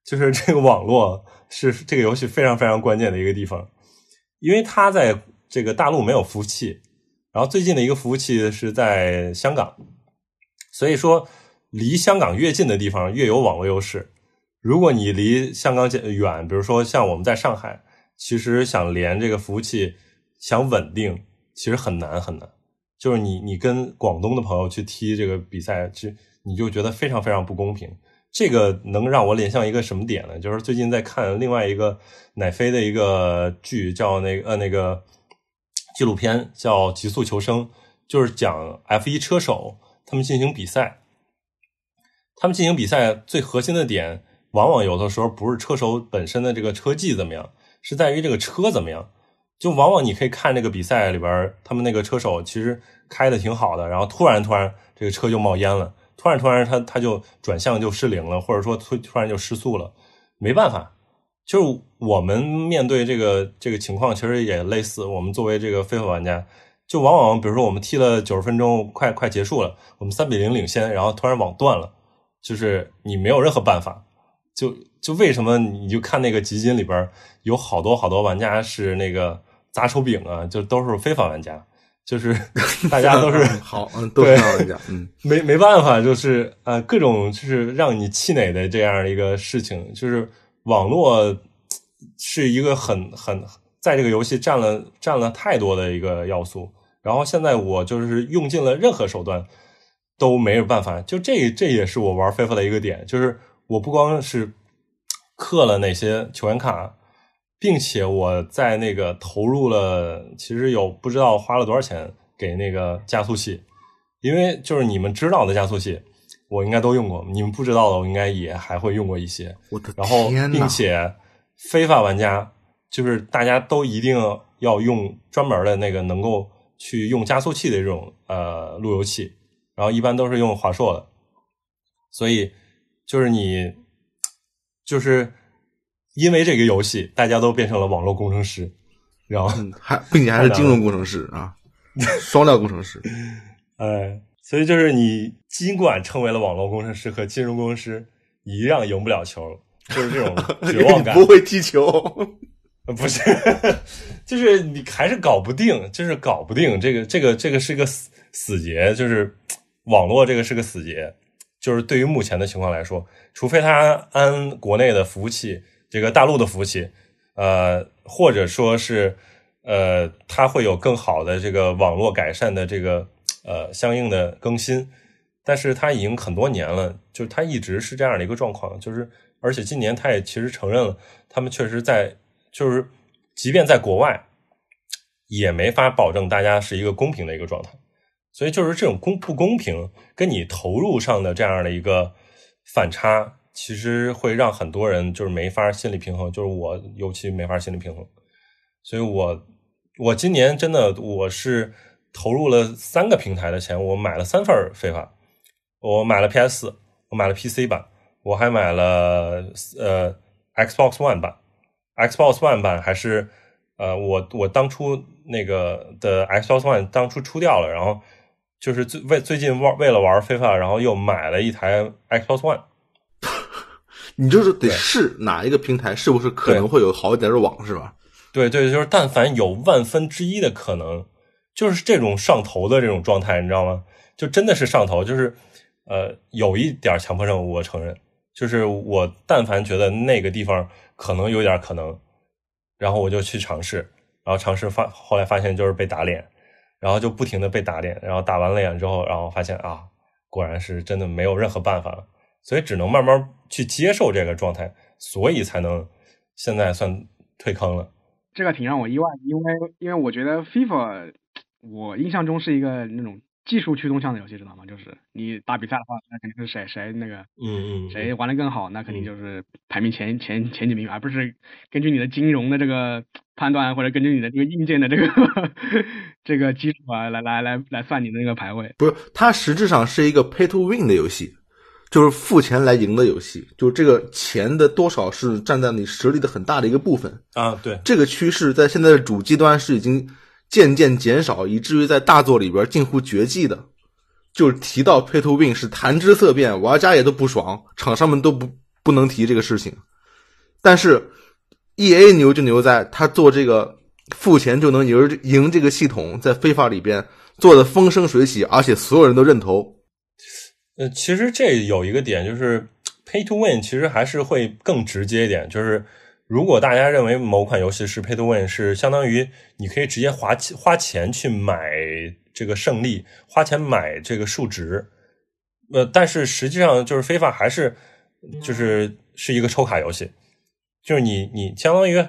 就是这个网络是这个游戏非常非常关键的一个地方，因为它在这个大陆没有服务器，然后最近的一个服务器是在香港，所以说离香港越近的地方越有网络优势。如果你离香港远，比如说像我们在上海，其实想连这个服务器想稳定，其实很难很难。就是你，你跟广东的朋友去踢这个比赛，去你就觉得非常非常不公平。这个能让我联想一个什么点呢？就是最近在看另外一个奶飞的一个剧，叫那个呃那个纪录片，叫《极速求生》，就是讲 F 一车手他们进行比赛。他们进行比赛最核心的点，往往有的时候不是车手本身的这个车技怎么样，是在于这个车怎么样。就往往你可以看这个比赛里边，他们那个车手其实开的挺好的，然后突然突然这个车就冒烟了，突然突然他他就转向就失灵了，或者说突突然就失速了，没办法，就是我们面对这个这个情况，其实也类似。我们作为这个非法玩家，就往往比如说我们踢了九十分钟，快快结束了，我们三比零领先，然后突然网断了，就是你没有任何办法。就就为什么你就看那个集锦里边有好多好多玩家是那个砸手柄啊，就都是非法玩家。就是 大家都是好，嗯，都是玩家嗯，没没办法，就是呃，各种就是让你气馁的这样一个事情，就是网络是一个很很在这个游戏占了占了太多的一个要素。然后现在我就是用尽了任何手段都没有办法，就这这也是我玩非法的一个点，就是我不光是氪了那些球员卡。并且我在那个投入了，其实有不知道花了多少钱给那个加速器，因为就是你们知道的加速器，我应该都用过，你们不知道的我应该也还会用过一些。我的然后，并且非法玩家就是大家都一定要用专门的那个能够去用加速器的这种呃路由器，然后一般都是用华硕的，所以就是你就是。因为这个游戏，大家都变成了网络工程师，然后还并且还是金融工程师 啊，双料工程师。哎，所以就是你尽管成为了网络工程师和金融工程师，一样赢不了球，就是这种 绝望感。不会踢球，不是，就是你还是搞不定，就是搞不定这个这个这个是个死死结，就是网络这个是个死结，就是对于目前的情况来说，除非他安国内的服务器。这个大陆的服务器，呃，或者说是，呃，它会有更好的这个网络改善的这个呃相应的更新，但是它已经很多年了，就是它一直是这样的一个状况，就是而且今年它也其实承认了，他们确实在就是即便在国外，也没法保证大家是一个公平的一个状态，所以就是这种公不公平跟你投入上的这样的一个反差。其实会让很多人就是没法心理平衡，就是我尤其没法心理平衡，所以我我今年真的我是投入了三个平台的钱，我买了三份非法，我买了 PS，我买了 PC 版，我还买了呃 Xbox One 版，Xbox One 版还是呃我我当初那个的 Xbox One 当初出掉了，然后就是最为最近玩为了玩非法，然后又买了一台 Xbox One。你就是得试哪一个平台是不是可能会有好一点的网，是吧？对对，就是但凡有万分之一的可能，就是这种上头的这种状态，你知道吗？就真的是上头，就是呃，有一点强迫症，我承认。就是我但凡觉得那个地方可能有点可能，然后我就去尝试，然后尝试发，后来发现就是被打脸，然后就不停的被打脸，然后打完了脸之后，然后发现啊，果然是真的没有任何办法了。所以只能慢慢去接受这个状态，所以才能现在算退坑了。这个挺让我意外，因为因为我觉得 FIFA，我印象中是一个那种技术驱动向的游戏，知道吗？就是你打比赛的话，那肯定是谁谁那个，嗯嗯，谁玩的更好，那肯定就是排名前前前几名，而不是根据你的金融的这个判断，或者根据你的这个硬件的这个 这个基础啊来来来来算你的那个排位。不是，它实质上是一个 Pay to Win 的游戏。就是付钱来赢的游戏，就是这个钱的多少是占在你实力的很大的一个部分啊。对，这个趋势在现在的主机端是已经渐渐减少，以至于在大作里边近乎绝迹的。就是提到 Pay to Win 是谈之色变，玩家也都不爽，厂商们都不不能提这个事情。但是 E A 牛就牛在他做这个付钱就能赢赢这个系统，在非法里边做的风生水起，而且所有人都认同。呃，其实这有一个点，就是 pay to win，其实还是会更直接一点。就是如果大家认为某款游戏是 pay to win，是相当于你可以直接花钱花钱去买这个胜利，花钱买这个数值。呃，但是实际上就是非法还是就是是一个抽卡游戏，就是你你相当于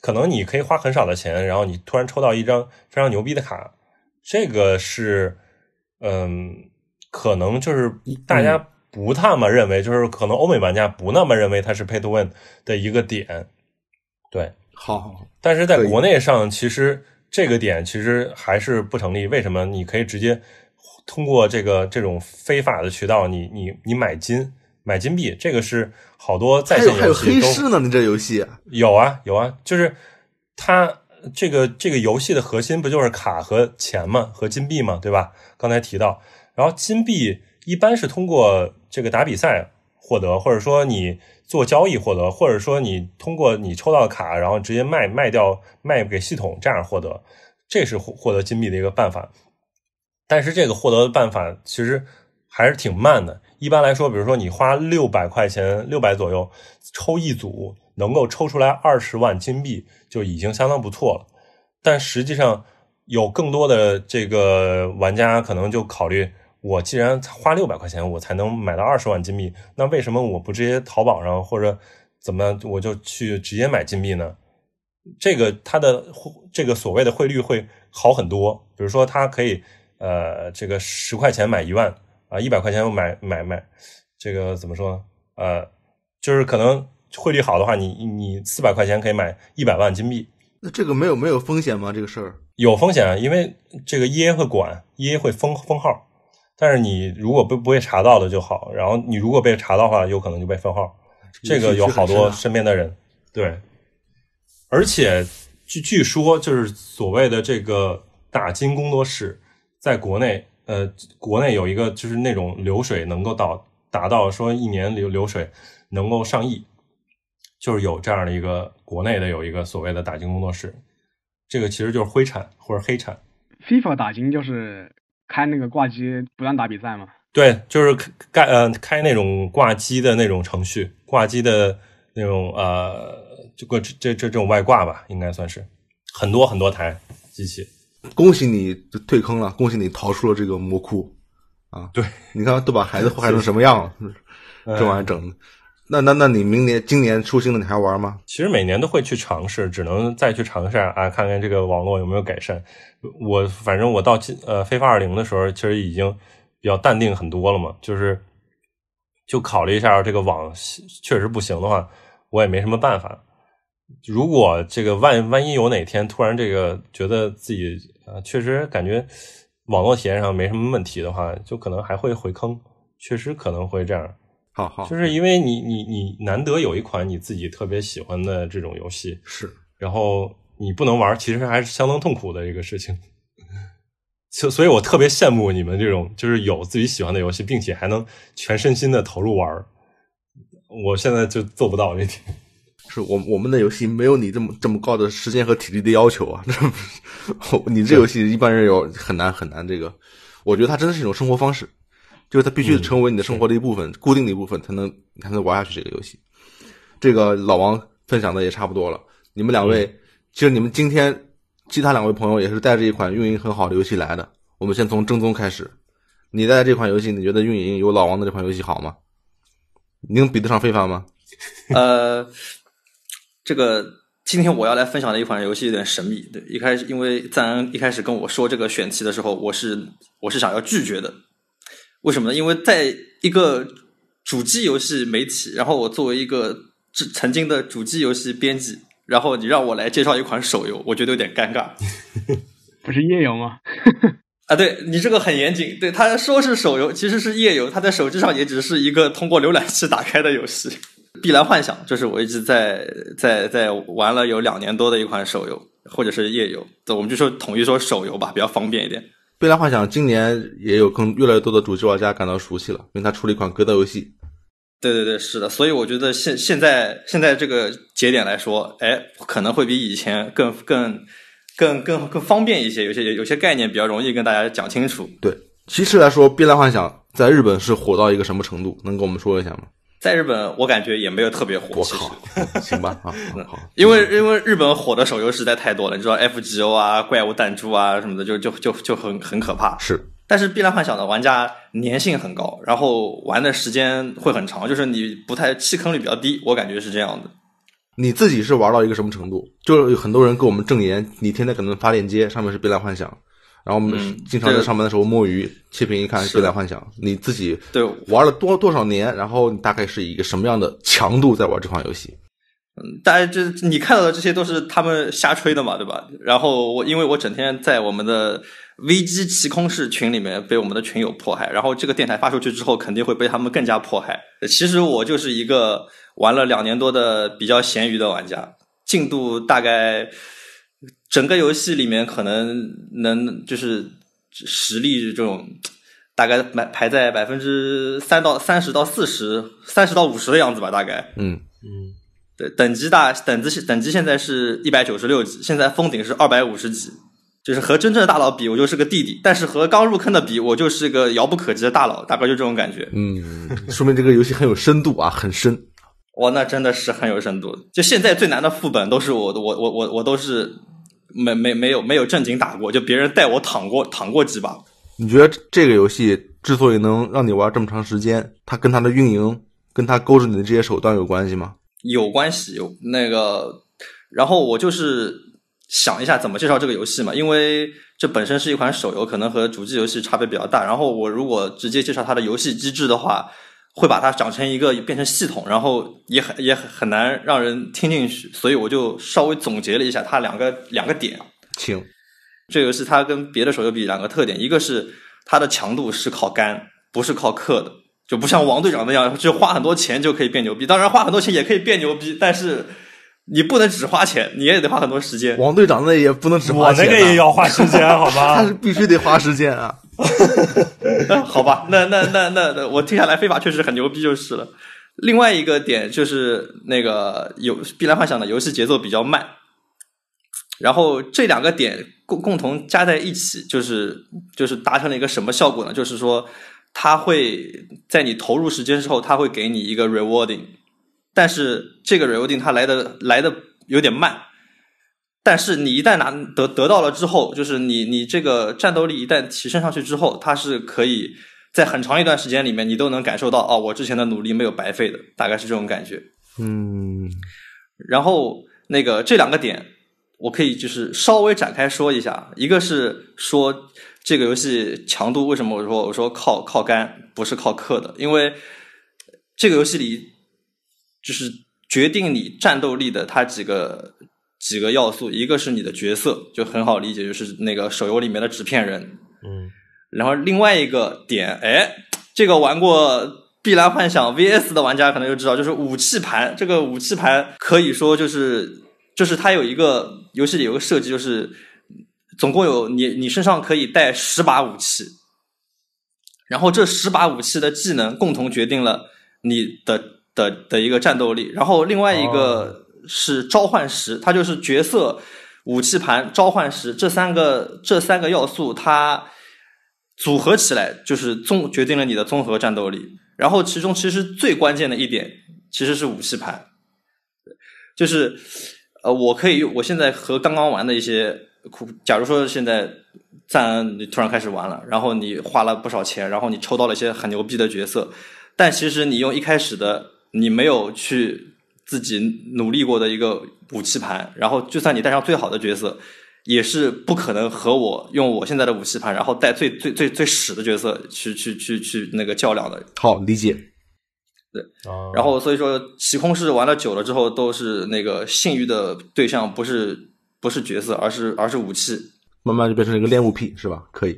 可能你可以花很少的钱，然后你突然抽到一张非常牛逼的卡，这个是嗯。可能就是大家不那么认为，就是可能欧美玩家不那么认为它是 pay to win 的一个点，对，好，但是在国内上，其实这个点其实还是不成立。为什么？你可以直接通过这个这种非法的渠道，你你你买金买金币，这个是好多在线游戏都黑市呢，你这游戏。有啊有啊，就是它这个这个游戏的核心不就是卡和钱嘛，和金币嘛，对吧？刚才提到，然后金币一般是通过这个打比赛获得，或者说你做交易获得，或者说你通过你抽到卡，然后直接卖卖掉卖给系统这样获得，这是获获得金币的一个办法。但是这个获得的办法其实还是挺慢的。一般来说，比如说你花六百块钱，六百左右抽一组，能够抽出来二十万金币，就已经相当不错了。但实际上，有更多的这个玩家可能就考虑：我既然花六百块钱，我才能买到二十万金币，那为什么我不直接淘宝上或者怎么我就去直接买金币呢？这个它的这个所谓的汇率会好很多。比如说，它可以呃，这个十块钱买一万。啊，一百块钱买买买，这个怎么说？呃，就是可能汇率好的话，你你四百块钱可以买一百万金币。那这个没有没有风险吗？这个事儿有风险，因为这个 EA 会管，EA 会封封号。但是你如果不不被查到的就好，然后你如果被查到的话，有可能就被封号。这个有好多身边的人对，而且据据说就是所谓的这个打金工作室在国内。呃，国内有一个就是那种流水能够到达到说一年流流水能够上亿，就是有这样的一个国内的有一个所谓的打金工作室，这个其实就是灰产或者黑产。FIFA 打金就是开那个挂机不断打比赛嘛？对，就是开呃开那种挂机的那种程序，挂机的那种呃这个这这这种外挂吧，应该算是很多很多台机器。恭喜你退坑了，恭喜你逃出了这个魔窟，啊！对，你看都把孩子祸害成什么样了，这玩意儿整的。那那那你明年今年出新的你还玩吗？其实每年都会去尝试，只能再去尝试啊，看看这个网络有没有改善。我反正我到今呃非法二零的时候，其实已经比较淡定很多了嘛，就是就考虑一下这个网确实不行的话，我也没什么办法。如果这个万万一有哪天突然这个觉得自己啊确实感觉网络体验上没什么问题的话，就可能还会回坑，确实可能会这样。好好，就是因为你你你难得有一款你自己特别喜欢的这种游戏，是，然后你不能玩，其实还是相当痛苦的一个事情。所所以，我特别羡慕你们这种就是有自己喜欢的游戏，并且还能全身心的投入玩。我现在就做不到这点。是我我们的游戏没有你这么这么高的时间和体力的要求啊！你这游戏一般人有很难很难。这个，我觉得它真的是一种生活方式，就是它必须成为你的生活的一部分，固定的一部分，才能才能玩下去这个游戏。这个老王分享的也差不多了。你们两位，其实你们今天其他两位朋友也是带着一款运营很好的游戏来的。我们先从正宗开始，你带这款游戏，你觉得运营有老王的这款游戏好吗？你能比得上非凡吗？呃。这个今天我要来分享的一款游戏有点神秘。对，一开始因为赞恩一开始跟我说这个选题的时候，我是我是想要拒绝的。为什么呢？因为在一个主机游戏媒体，然后我作为一个曾经的主机游戏编辑，然后你让我来介绍一款手游，我觉得有点尴尬。不是页游吗？啊，对你这个很严谨。对，他说是手游，其实是页游，他在手机上也只是一个通过浏览器打开的游戏。碧蓝幻想，就是我一直在在在玩了有两年多的一款手游，或者是页游，我们就说统一说手游吧，比较方便一点。碧蓝幻想今年也有更越来越多的主机玩家感到熟悉了，因为它出了一款格斗游戏。对对对，是的，所以我觉得现现在现在这个节点来说，哎，可能会比以前更更更更更方便一些，有些有些概念比较容易跟大家讲清楚。对，其实来说，碧蓝幻想在日本是火到一个什么程度？能跟我们说一下吗？在日本，我感觉也没有特别火。我靠，行吧，好，好，因为因为日本火的手游实在太多了，你知道 FGO 啊、怪物弹珠啊什么的，就就就就很很可怕。是，但是《碧蓝幻想》的玩家粘性很高，然后玩的时间会很长，就是你不太弃坑率比较低，我感觉是这样的。你自己是玩到一个什么程度？就是有很多人跟我们证言，你天天可能发链接，上面是《碧蓝幻想》。然后我们经常在上班的时候摸鱼，切屏一看，未来幻想。你自己对玩了多多少年？然后你大概是一个什么样的强度在玩这款游戏？嗯，大家这你看到的这些都是他们瞎吹的嘛，对吧？然后我因为我整天在我们的危机奇空室群里面被我们的群友迫害，然后这个电台发出去之后肯定会被他们更加迫害。其实我就是一个玩了两年多的比较闲鱼的玩家，进度大概整个游戏里面可能能就是实力这种大概排排在百分之三到三十到四十、三十到五十的样子吧，大概。嗯嗯，对，等级大等级等级现在是一百九十六级，现在封顶是二百五十级，就是和真正的大佬比，我就是个弟弟；但是和刚入坑的比，我就是个遥不可及的大佬，大概就这种感觉。嗯，说明这个游戏很有深度啊，很深。哇，那真的是很有深度。就现在最难的副本都是我我我我我都是没没没有没有正经打过，就别人带我躺过躺过几把。你觉得这个游戏之所以能让你玩这么长时间，它跟它的运营，跟它勾着你的这些手段有关系吗？有关系，有那个，然后我就是想一下怎么介绍这个游戏嘛，因为这本身是一款手游，可能和主机游戏差别比较大。然后我如果直接介绍它的游戏机制的话，会把它讲成一个变成系统，然后也很也很很难让人听进去。所以我就稍微总结了一下它两个两个点。请，这个游戏它跟别的手游比两个特点，一个是它的强度是靠干，不是靠氪的。就不像王队长那样，就花很多钱就可以变牛逼。当然，花很多钱也可以变牛逼，但是你不能只花钱，你也得花很多时间。王队长那也不能只花钱、啊，我那个也要花时间，好吧？他是必须得花时间啊。好吧，那那那那那，我听下来，非法确实很牛逼就是了。另外一个点就是那个有《碧蓝幻想》的游戏节奏比较慢，然后这两个点共共同加在一起，就是就是达成了一个什么效果呢？就是说。它会在你投入时间之后，它会给你一个 rewarding，但是这个 rewarding 它来的来的有点慢，但是你一旦拿得得到了之后，就是你你这个战斗力一旦提升上去之后，它是可以在很长一段时间里面，你都能感受到哦，我之前的努力没有白费的，大概是这种感觉。嗯，然后那个这两个点，我可以就是稍微展开说一下，一个是说。这个游戏强度为什么我说我说靠靠肝不是靠氪的？因为这个游戏里就是决定你战斗力的它几个几个要素，一个是你的角色，就很好理解，就是那个手游里面的纸片人。嗯。然后另外一个点，哎，这个玩过《碧蓝幻想》VS 的玩家可能就知道，就是武器盘。这个武器盘可以说就是就是它有一个游戏里有个设计，就是。总共有你，你身上可以带十把武器，然后这十把武器的技能共同决定了你的的的一个战斗力。然后另外一个是召唤石，它就是角色、武器盘、召唤石这三个这三个要素，它组合起来就是综决定了你的综合战斗力。然后其中其实最关键的一点其实是武器盘，就是呃，我可以我现在和刚刚玩的一些。假如说现在赞你突然开始玩了，然后你花了不少钱，然后你抽到了一些很牛逼的角色，但其实你用一开始的你没有去自己努力过的一个武器盘，然后就算你带上最好的角色，也是不可能和我用我现在的武器盘，然后带最最最最屎的角色去去去去那个较量的。好理解，对，然后所以说奇空是玩了久了之后，都是那个性欲的对象，不是。不是角色，而是而是武器，慢慢就变成了一个恋物癖，是吧？可以，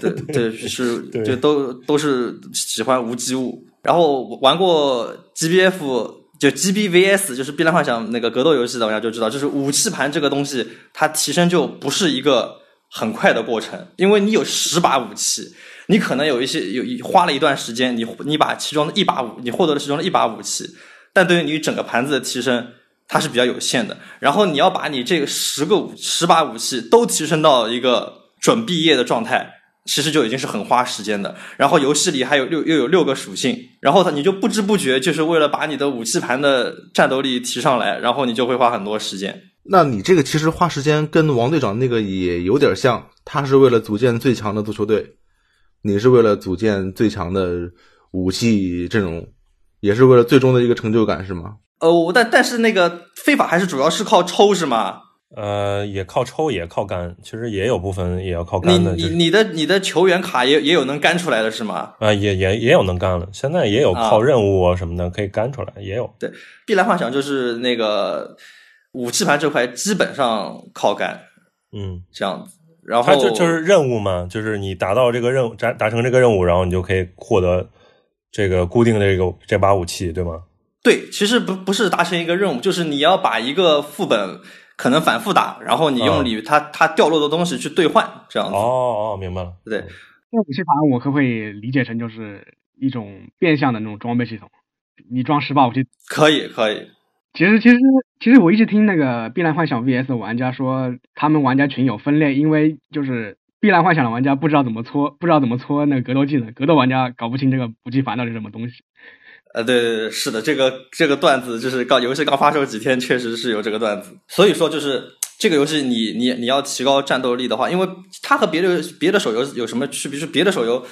对对是，就都都是喜欢无机物。然后玩过 GBF 就 GBVS，就是碧蓝幻想那个格斗游戏的玩家就知道，就是武器盘这个东西，它提升就不是一个很快的过程，因为你有十把武器，你可能有一些有花了一段时间，你你把其中的一把武，你获得了其中的一把武器，但对于你整个盘子的提升。它是比较有限的，然后你要把你这个十个武十把武器都提升到一个准毕业的状态，其实就已经是很花时间的。然后游戏里还有六又有六个属性，然后它你就不知不觉就是为了把你的武器盘的战斗力提上来，然后你就会花很多时间。那你这个其实花时间跟王队长那个也有点像，他是为了组建最强的足球队，你是为了组建最强的武器阵容，也是为了最终的一个成就感，是吗？呃，但但是那个非法还是主要是靠抽是吗？呃，也靠抽，也靠干，其实也有部分也要靠干的。你你你的你的球员卡也也有能干出来的是吗？啊，也也也有能干了，现在也有靠任务啊什么的可以干出来，也有。对，碧蓝幻想就是那个武器盘这块基本上靠干，嗯，这样子。然后它就就是任务嘛，就是你达到这个任务，达达成这个任务，然后你就可以获得这个固定的这个这把武器，对吗？对，其实不不是达成一个任务，就是你要把一个副本可能反复打，然后你用里它它掉落的东西去兑换，这样子。哦哦，明白了。对，那武器盘我可不可以理解成就是一种变相的那种装备系统？你装十把武器可以可以。其实其实其实我一直听那个《碧蓝幻想》VS 玩家说，他们玩家群有分裂，因为就是《碧蓝幻想》的玩家不知道怎么搓，不知道怎么搓那个格斗技能，格斗玩家搞不清这个武器盘到底是什么东西。呃，对对对，是的，这个这个段子就是刚游戏刚发售几天，确实是有这个段子。所以说，就是这个游戏你你你要提高战斗力的话，因为它和别的别的手游有什么区别？是别的手游，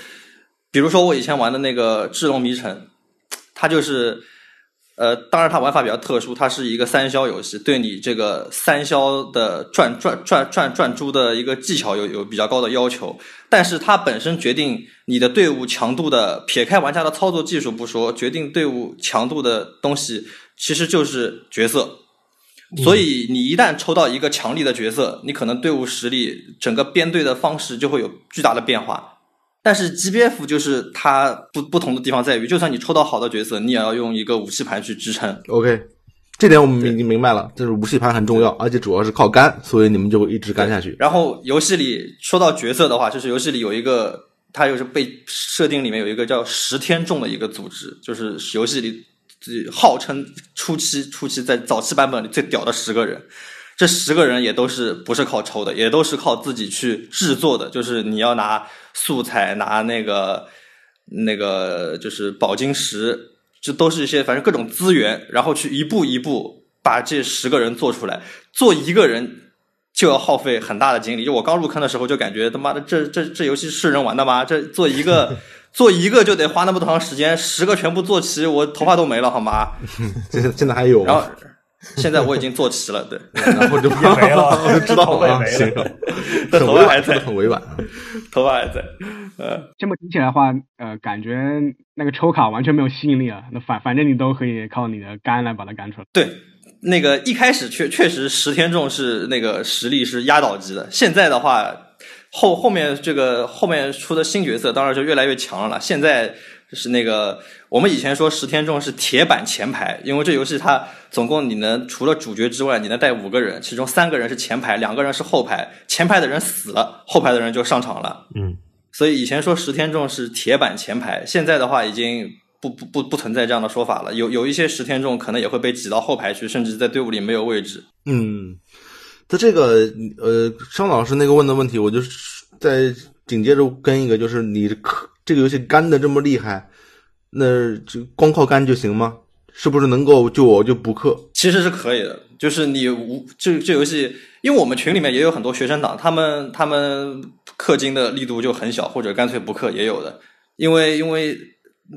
比如说我以前玩的那个《智龙迷城》，它就是。呃，当然，它玩法比较特殊，它是一个三消游戏，对你这个三消的转转转转转珠的一个技巧有有比较高的要求。但是它本身决定你的队伍强度的，撇开玩家的操作技术不说，决定队伍强度的东西其实就是角色。所以你一旦抽到一个强力的角色，你可能队伍实力、整个编队的方式就会有巨大的变化。但是 G B F 就是它不不同的地方在于，就算你抽到好的角色，你也要用一个武器盘去支撑。OK，这点我们已经明白了，就是武器盘很重要，而且主要是靠干，所以你们就会一直干下去。然后游戏里说到角色的话，就是游戏里有一个，它就是被设定里面有一个叫十天众的一个组织，就是游戏里号称初期初期在早期版本里最屌的十个人。这十个人也都是不是靠抽的，也都是靠自己去制作的。就是你要拿素材，拿那个那个就是宝晶石，这都是一些反正各种资源，然后去一步一步把这十个人做出来。做一个人就要耗费很大的精力。就我刚入坑的时候就感觉他妈的这这这游戏是人玩的吗？这做一个 做一个就得花那么多长时间，十个全部做齐，我头发都没了好吗？这现在还有吗？然后。现在我已经做齐了，对，然后就 也没了，我就知道了啊，没行 头发还在，很委婉，头发还在，呃，这么听起来的话，呃，感觉那个抽卡完全没有吸引力啊。那反反正你都可以靠你的肝来把它肝出来。对，那个一开始确确实十天众是那个实力是压倒级的，现在的话后后面这个后面出的新角色当然就越来越强了。现在是那个我们以前说十天众是铁板前排，因为这游戏它总共你能除了主角之外，你能带五个人，其中三个人是前排，两个人是后排。前排的人死了，后排的人就上场了。嗯，所以以前说十天众是铁板前排，现在的话已经不不不不存在这样的说法了。有有一些十天众可能也会被挤到后排去，甚至在队伍里没有位置。嗯，他这个呃，商老师那个问的问题，我就再紧接着跟一个，就是你氪这个游戏肝的这么厉害，那就光靠肝就行吗？是不是能够就我就补课？其实是可以的，就是你无这这游戏，因为我们群里面也有很多学生党，他们他们氪金的力度就很小，或者干脆不氪也有的。因为因为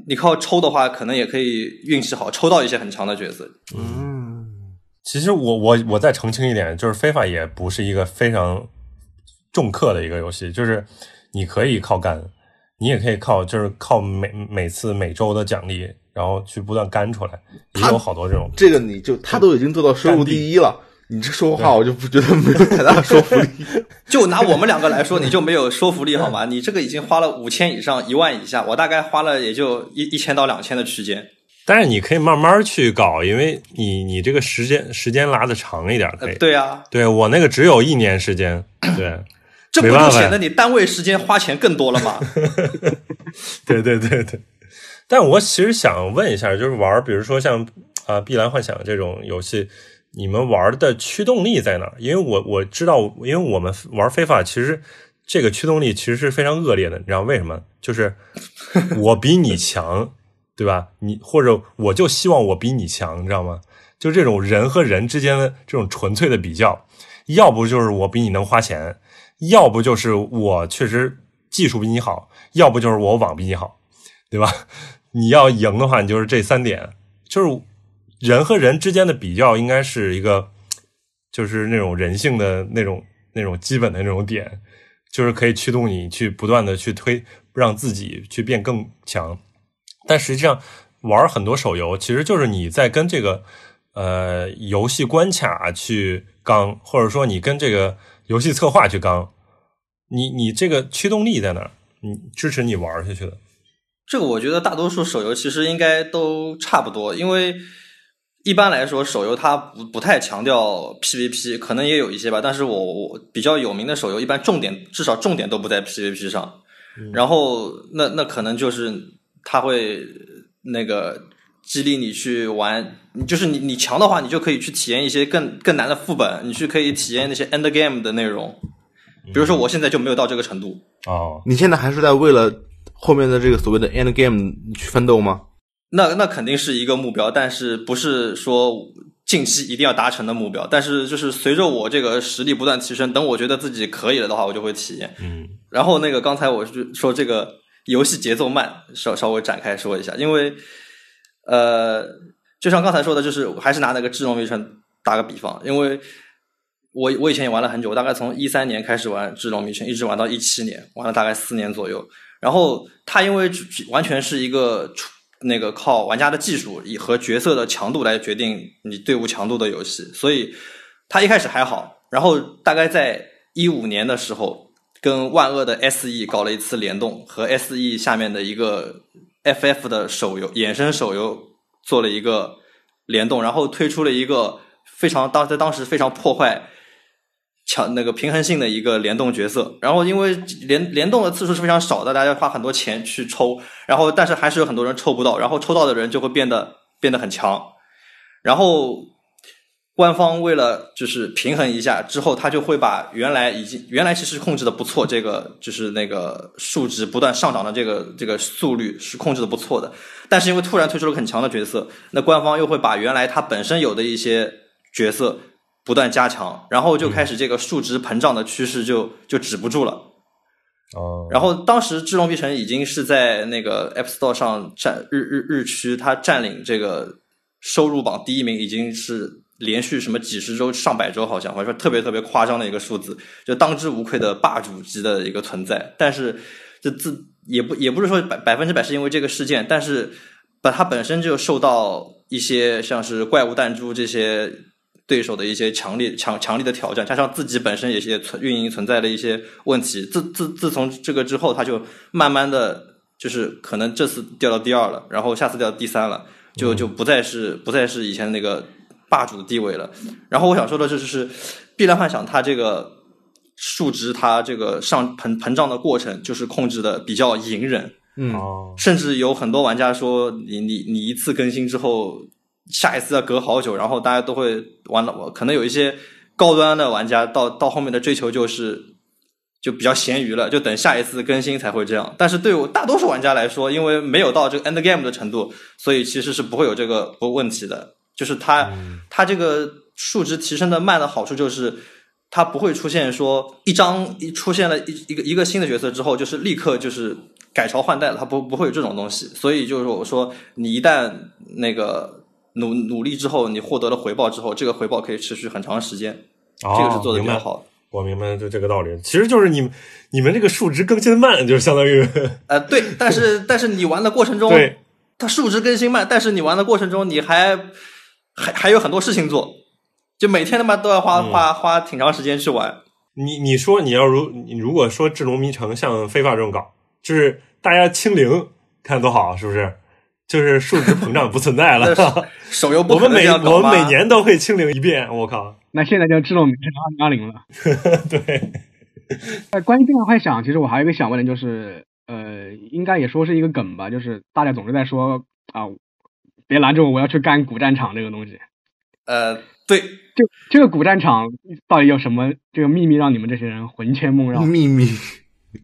你靠抽的话，可能也可以运气好抽到一些很强的角色。嗯，其实我我我再澄清一点，就是非法也不是一个非常重氪的一个游戏，就是你可以靠干，你也可以靠就是靠每每次每周的奖励，然后去不断干出来，也有好多这种。这个你就他都已经做到收入第一了，你这说话我就不觉得没有太大的说服力。就拿我们两个来说，你就没有说服力好吗？你这个已经花了五千以上，一万以下，我大概花了也就一一千到两千的区间。但是你可以慢慢去搞，因为你你这个时间时间拉的长一点可以。对啊，对我那个只有一年时间，对，这不就显得你单位时间花钱更多了吗？对对对对。但我其实想问一下，就是玩，比如说像啊《碧蓝幻想》这种游戏，你们玩的驱动力在哪？因为我我知道，因为我们玩非法，其实这个驱动力其实是非常恶劣的。你知道为什么？就是我比你强，对吧？你或者我就希望我比你强，你知道吗？就这种人和人之间的这种纯粹的比较，要不就是我比你能花钱，要不就是我确实技术比你好，要不就是我网比你好，对吧？你要赢的话，你就是这三点，就是人和人之间的比较，应该是一个就是那种人性的那种那种基本的那种点，就是可以驱动你去不断的去推，让自己去变更强。但实际上，玩很多手游其实就是你在跟这个呃游戏关卡去刚，或者说你跟这个游戏策划去刚，你你这个驱动力在哪儿？你支持你玩下去的。这个我觉得大多数手游其实应该都差不多，因为一般来说手游它不不太强调 PVP，可能也有一些吧。但是我我比较有名的手游，一般重点至少重点都不在 PVP 上。然后那那可能就是它会那个激励你去玩，就是你你强的话，你就可以去体验一些更更难的副本，你去可以体验那些 end game 的内容。比如说我现在就没有到这个程度。哦，你现在还是在为了后面的这个所谓的 end game 去奋斗吗？那那肯定是一个目标，但是不是说近期一定要达成的目标。但是就是随着我这个实力不断提升，等我觉得自己可以了的话，我就会体验。嗯，然后那个刚才我是说这个游戏节奏慢，稍稍微展开说一下，因为呃，就像刚才说的，就是还是拿那个《智龙迷城》打个比方，因为我我以前也玩了很久，我大概从一三年开始玩《智龙迷城》，一直玩到一七年，玩了大概四年左右。然后它因为完全是一个那个靠玩家的技术以和角色的强度来决定你队伍强度的游戏，所以它一开始还好。然后大概在一五年的时候，跟万恶的 SE 搞了一次联动，和 SE 下面的一个 FF 的手游衍生手游做了一个联动，然后推出了一个非常当在当时非常破坏。强那个平衡性的一个联动角色，然后因为联联动的次数是非常少的，大家花很多钱去抽，然后但是还是有很多人抽不到，然后抽到的人就会变得变得很强，然后官方为了就是平衡一下之后，他就会把原来已经原来其实控制的不错，这个就是那个数值不断上涨的这个这个速率是控制的不错的，但是因为突然推出了很强的角色，那官方又会把原来它本身有的一些角色。不断加强，然后就开始这个数值膨胀的趋势就就止不住了。哦，然后当时《智龙必城》已经是在那个 App Store 上占日日日区，它占领这个收入榜第一名，已经是连续什么几十周、上百周，好像或者说特别特别夸张的一个数字，就当之无愧的霸主级的一个存在。但是这自也不也不是说百百分之百是因为这个事件，但是把它本身就受到一些像是怪物弹珠这些。对手的一些强烈强强力的挑战，加上自己本身也是存运营存在的一些问题，自自自从这个之后，他就慢慢的就是可能这次掉到第二了，然后下次掉到第三了，就就不再是不再是以前那个霸主的地位了。然后我想说的就是，碧蓝幻想它这个数值它这个上膨膨胀的过程，就是控制的比较隐忍，嗯，甚至有很多玩家说，你你你一次更新之后。下一次要隔好久，然后大家都会玩了。可能有一些高端的玩家到到后面的追求就是就比较咸鱼了，就等下一次更新才会这样。但是对我大多数玩家来说，因为没有到这个 end game 的程度，所以其实是不会有这个不问题的。就是它它这个数值提升的慢的好处就是，它不会出现说一张一出现了一一个一个新的角色之后，就是立刻就是改朝换代了，它不不会有这种东西。所以就是我说，你一旦那个。努努力之后，你获得了回报之后，这个回报可以持续很长时间，这个是做的比较好。我明白，就这个道理。其实就是你你们这个数值更新慢，就是相当于 呃对，但是但是你玩的过程中，对它数值更新慢，但是你玩的过程中，你还还还有很多事情做，就每天他妈都要花花花挺长时间去玩。你你说你要如你如果说智龙迷城像非法这种搞，就是大家清零，看多好，是不是？就是数值膨胀不存在了，手游我们每我们每年都会清零一遍，我靠！那现在就智龙迷城二零二零了。对。呃，关于变幻想，其实我还有一个想问的，就是呃，应该也说是一个梗吧，就是大家总是在说啊，别拦着我，我要去干古战场这个东西。呃，对，就这个古战场到底有什么这个秘密，让你们这些人魂牵梦绕？秘密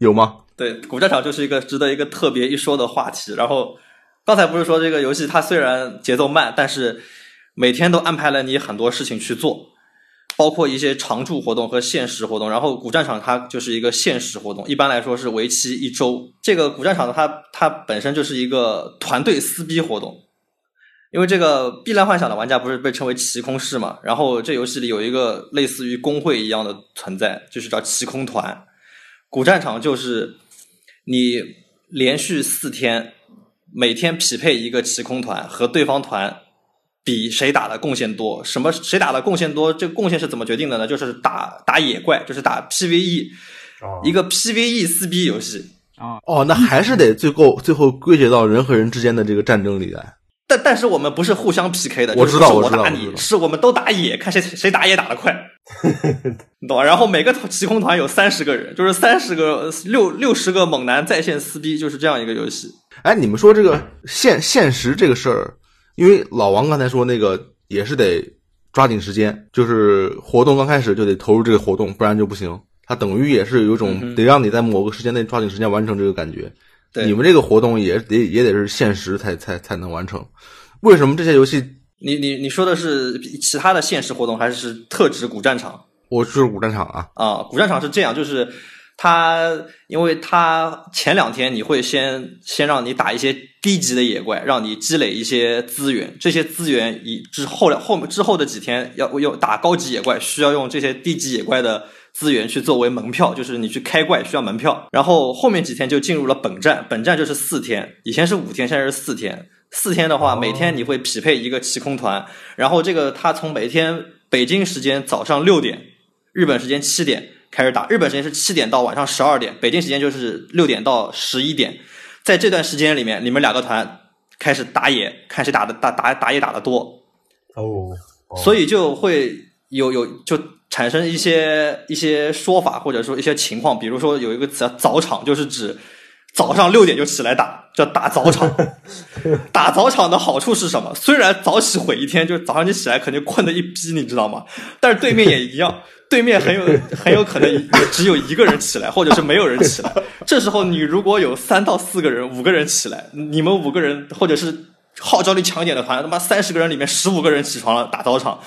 有吗？对，古战场就是一个值得一个特别一说的话题，然后。刚才不是说这个游戏它虽然节奏慢，但是每天都安排了你很多事情去做，包括一些常驻活动和限时活动。然后古战场它就是一个限时活动，一般来说是为期一周。这个古战场它它本身就是一个团队撕逼活动，因为这个《碧蓝幻想》的玩家不是被称为奇空士嘛，然后这游戏里有一个类似于工会一样的存在，就是叫奇空团。古战场就是你连续四天，每天匹配一个奇空团和对方团比谁打的贡献多。什么谁打的贡献多？这个贡献是怎么决定的呢？就是打打野怪，就是打 PVE，一个 PVE 四 B 游戏。啊哦，那还是得最后最后归结到人和人之间的这个战争里来。但但是我们不是互相 PK 的，我知道就是我打你，是我们都打野，看谁谁打野打得快，你懂吧？然后每个骑空团有三十个人，就是三十个六六十个猛男在线撕逼，就是这样一个游戏。哎，你们说这个现现实这个事儿，因为老王刚才说那个也是得抓紧时间，就是活动刚开始就得投入这个活动，不然就不行。它等于也是有种得让你在某个时间内抓紧时间完成这个感觉。对你们这个活动也得也得是限时才才才能完成。为什么这些游戏你你你说的是其他的现实活动，还是特指古战场我就是古战场啊？啊？古战场是这样，就是它，因为它前两天你会先先让你打一些低级的野怪，让你积累一些资源，这些资源以之后了后之后的几天要要打高级野怪，需要用这些低级野怪的。资源去作为门票，就是你去开怪需要门票，然后后面几天就进入了本站，本站就是四天，以前是五天，现在是四天。四天的话，每天你会匹配一个骑空团，然后这个他从每天北京时间早上六点，日本时间七点开始打，日本时间是七点到晚上十二点，北京时间就是六点到十一点，在这段时间里面，你们两个团开始打野，看谁打的打打打野打的多，哦，所以就会有有就产生一些一些说法或者说一些情况，比如说有一个词叫早场，就是指早上六点就起来打，叫打早场。打早场的好处是什么？虽然早起毁一天，就是早上你起来肯定困得一逼，你知道吗？但是对面也一样，对面很有很有可能也只有一个人起来，或者是没有人起来。这时候你如果有三到四个人、五个人起来，你们五个人或者是号召力强一点的团，他妈三十个人里面十五个人起床了打早场。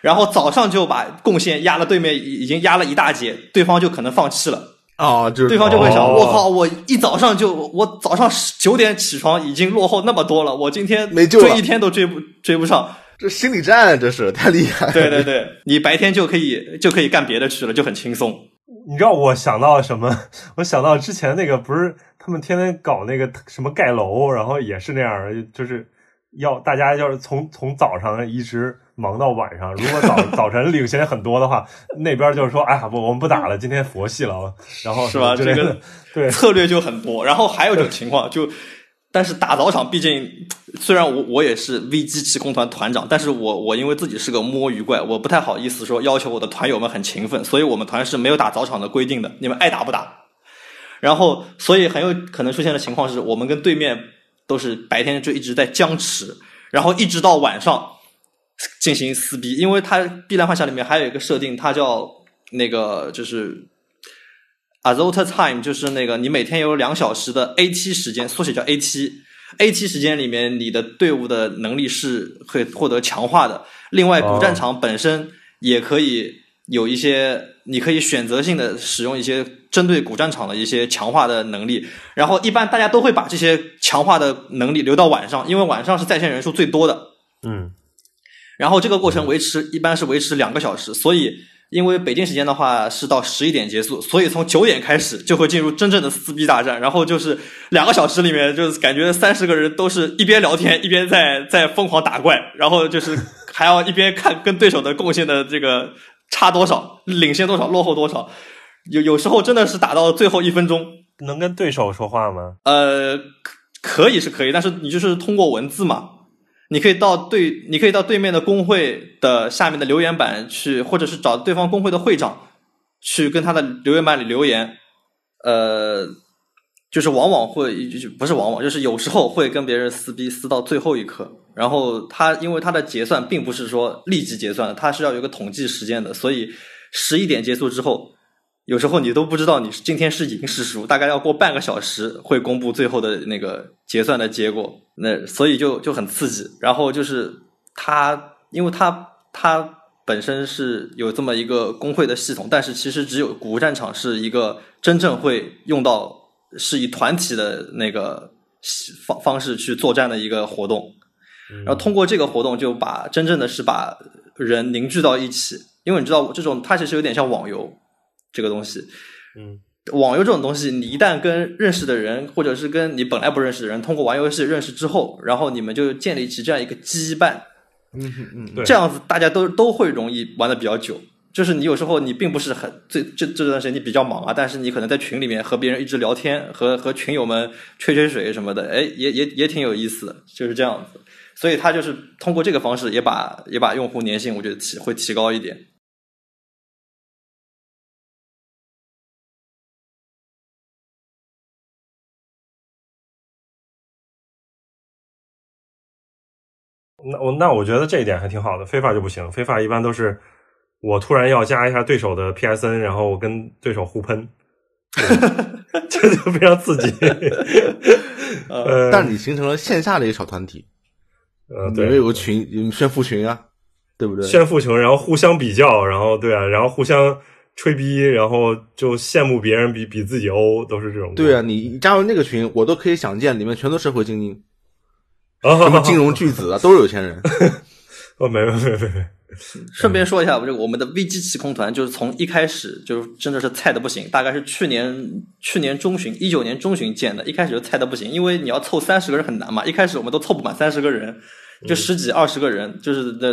然后早上就把贡献压了对面，已经压了一大截，对方就可能放弃了。啊，就是对方就会想：哦我靠，我一早上就我早上九点起床，已经落后那么多了，我今天没救了追一天都追不追不上。这心理战，这是太厉害了。对对对，你白天就可以就可以干别的去了，就很轻松。你知道我想到什么？我想到之前那个不是他们天天搞那个什么盖楼，然后也是那样，就是要大家要是从从早上一直忙到晚上，如果早 早晨领先很多的话，那边就是说，哎呀，不，我们不打了，今天佛系了，然后是吧这个对，策略就很多。然后还有一种情况，就但是打早场，毕竟虽然我我也是 VG 气空团团长，但是我我因为自己是个摸鱼怪，我不太好意思说要求我的团友们很勤奋，所以我们团是没有打早场的规定的，你们爱打不打。然后，所以很有可能出现的情况是我们跟对面都是白天就一直在僵持，然后一直到晚上进行撕逼，因为它《碧蓝幻想》里面还有一个设定，它叫那个就是 Azota Time，就是那个你每天有两小时的 AT 时间，缩写叫 AT。AT 时间里面，你的队伍的能力是会获得强化的。另外，哦古战场本身也可以有一些，你可以选择性的使用一些针对古战场的一些强化的能力。然后，一般大家都会把这些强化的能力留到晚上，因为晚上是在线人数最多的。嗯，然后这个过程维持一般是维持两个小时，所以因为北京时间的话是到十一点结束，所以从九点开始就会进入真正的撕逼大战，然后就是两个小时里面，就是感觉三十个人都是一边聊天一边在在疯狂打怪，然后就是还要一边看跟对手的贡献的这个差多少，领先多少，落后多少，有有时候真的是打到最后一分钟，能跟对手说话吗？呃，可可以是可以，但是你就是通过文字嘛，你可以到对，你可以到对面的工会的下面的留言板去，或者是找对方工会的会长去跟他的留言板里留言，呃，就是往往会不是往往，就是有时候会跟别人撕逼撕到最后一刻，然后他因为他的结算并不是说立即结算，他是要有个统计时间的，所以十一点结束之后。有时候你都不知道你今天是赢是输，大概要过半个小时会公布最后的那个结算的结果，那所以就就很刺激。然后就是它，因为它它本身是有这么一个工会的系统，但是其实只有古物战场是一个真正会用到是以团体的那个方方式去作战的一个活动。然后通过这个活动，就把真正的是把人凝聚到一起。因为你知道，这种它其实有点像网游这个东西。嗯，网游这种东西，你一旦跟认识的人，或者是跟你本来不认识的人，通过玩游戏认识之后，然后你们就建立起这样一个羁绊。嗯嗯嗯，对这样子大家都都会容易玩的比较久。就是你有时候你并不是很这这这段时间你比较忙啊，但是你可能在群里面和别人一直聊天，和和群友们吹吹水什么的，哎，也也也挺有意思的，就是这样子。所以他就是通过这个方式，也把也把用户粘性，我觉得提会提高一点。那我那我觉得这一点还挺好的。非法就不行，非法一般都是我突然要加一下对手的 PSN，然后我跟对手互喷，这就非常刺激。呃，但是你形成了线下的一个小团体，呃，你对，们有个群，你们炫富群啊，对不对？炫富群，然后互相比较，然后对啊，然后互相吹逼，然后就羡慕别人比比自己欧，都是这种。对啊，你加入那个群，我都可以想见，里面全都社会精英，啊，什么金融巨子啊，都是有钱人。哦，没没没没没，顺便说一下，我这个我们的 VG 气空团就是从一开始就是真的是菜的不行，大概是去年去年中旬，一九年中旬建的，一开始就菜的不行，因为你要凑三十个人很难嘛，一开始我们都凑不满三十个人，就十几二十个人，就是那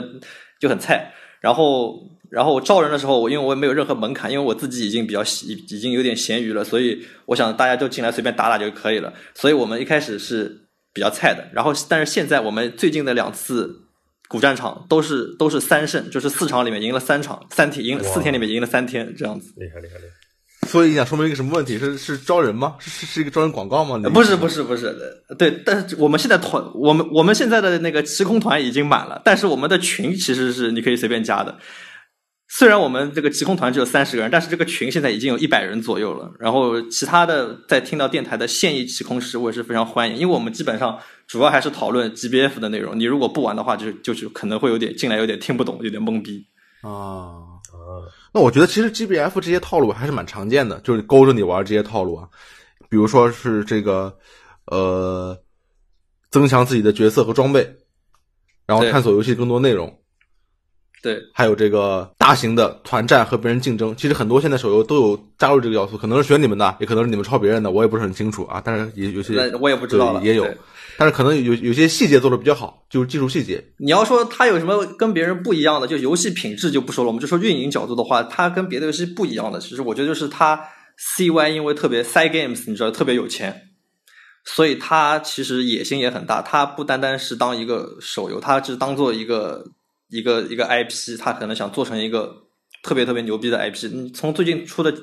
就很菜。然后然后我招人的时候，我因为我也没有任何门槛，因为我自己已经比较已已经有点闲鱼了，所以我想大家就进来随便打打就可以了。所以我们一开始是比较菜的，然后但是现在我们最近的两次。古战场都是都是三胜，就是四场里面赢了三场，三天赢哇四天里面赢了三天这样子。厉害厉害厉害！所以你想说明一个什么问题？是是招人吗？是是是一个招人广告吗？不是不是不是，呃对，但是我们现在团，我们我们现在的那个时空团已经满了，但是我们的群其实是你可以随便加的。虽然我们这个奇空团只有三十个人，但是这个群现在已经有一百人左右了。然后其他的在听到电台的现役奇空师，我也是非常欢迎，因为我们基本上主要还是讨论 GBF 的内容。你如果不玩的话，就就是可能会有点进来有点听不懂，有点懵逼。啊。啊，那我觉得其实 GBF 这些套路还是蛮常见的，就是勾着你玩这些套路啊，比如说是这个呃，增强自己的角色和装备，然后探索游戏更多内容，对，还有这个大型的团战和别人竞争。其实很多现在手游都有加入这个要素，可能是学你们的，也可能是你们抄别人的，我也不是很清楚啊。但是也有些我也不知道了。也有，但是可能有有些细节做的比较好，就是技术细节。你要说它有什么跟别人不一样的，就游戏品质就不说了，我们就说运营角度的话，它跟别的游戏不一样的，其实我觉得就是它 CY 因为特别 Side Games，你知道特别有钱，所以它其实野心也很大。它不单单是当一个手游，它是当做一个一个一个 IP，他可能想做成一个特别特别牛逼的 IP。你从最近出的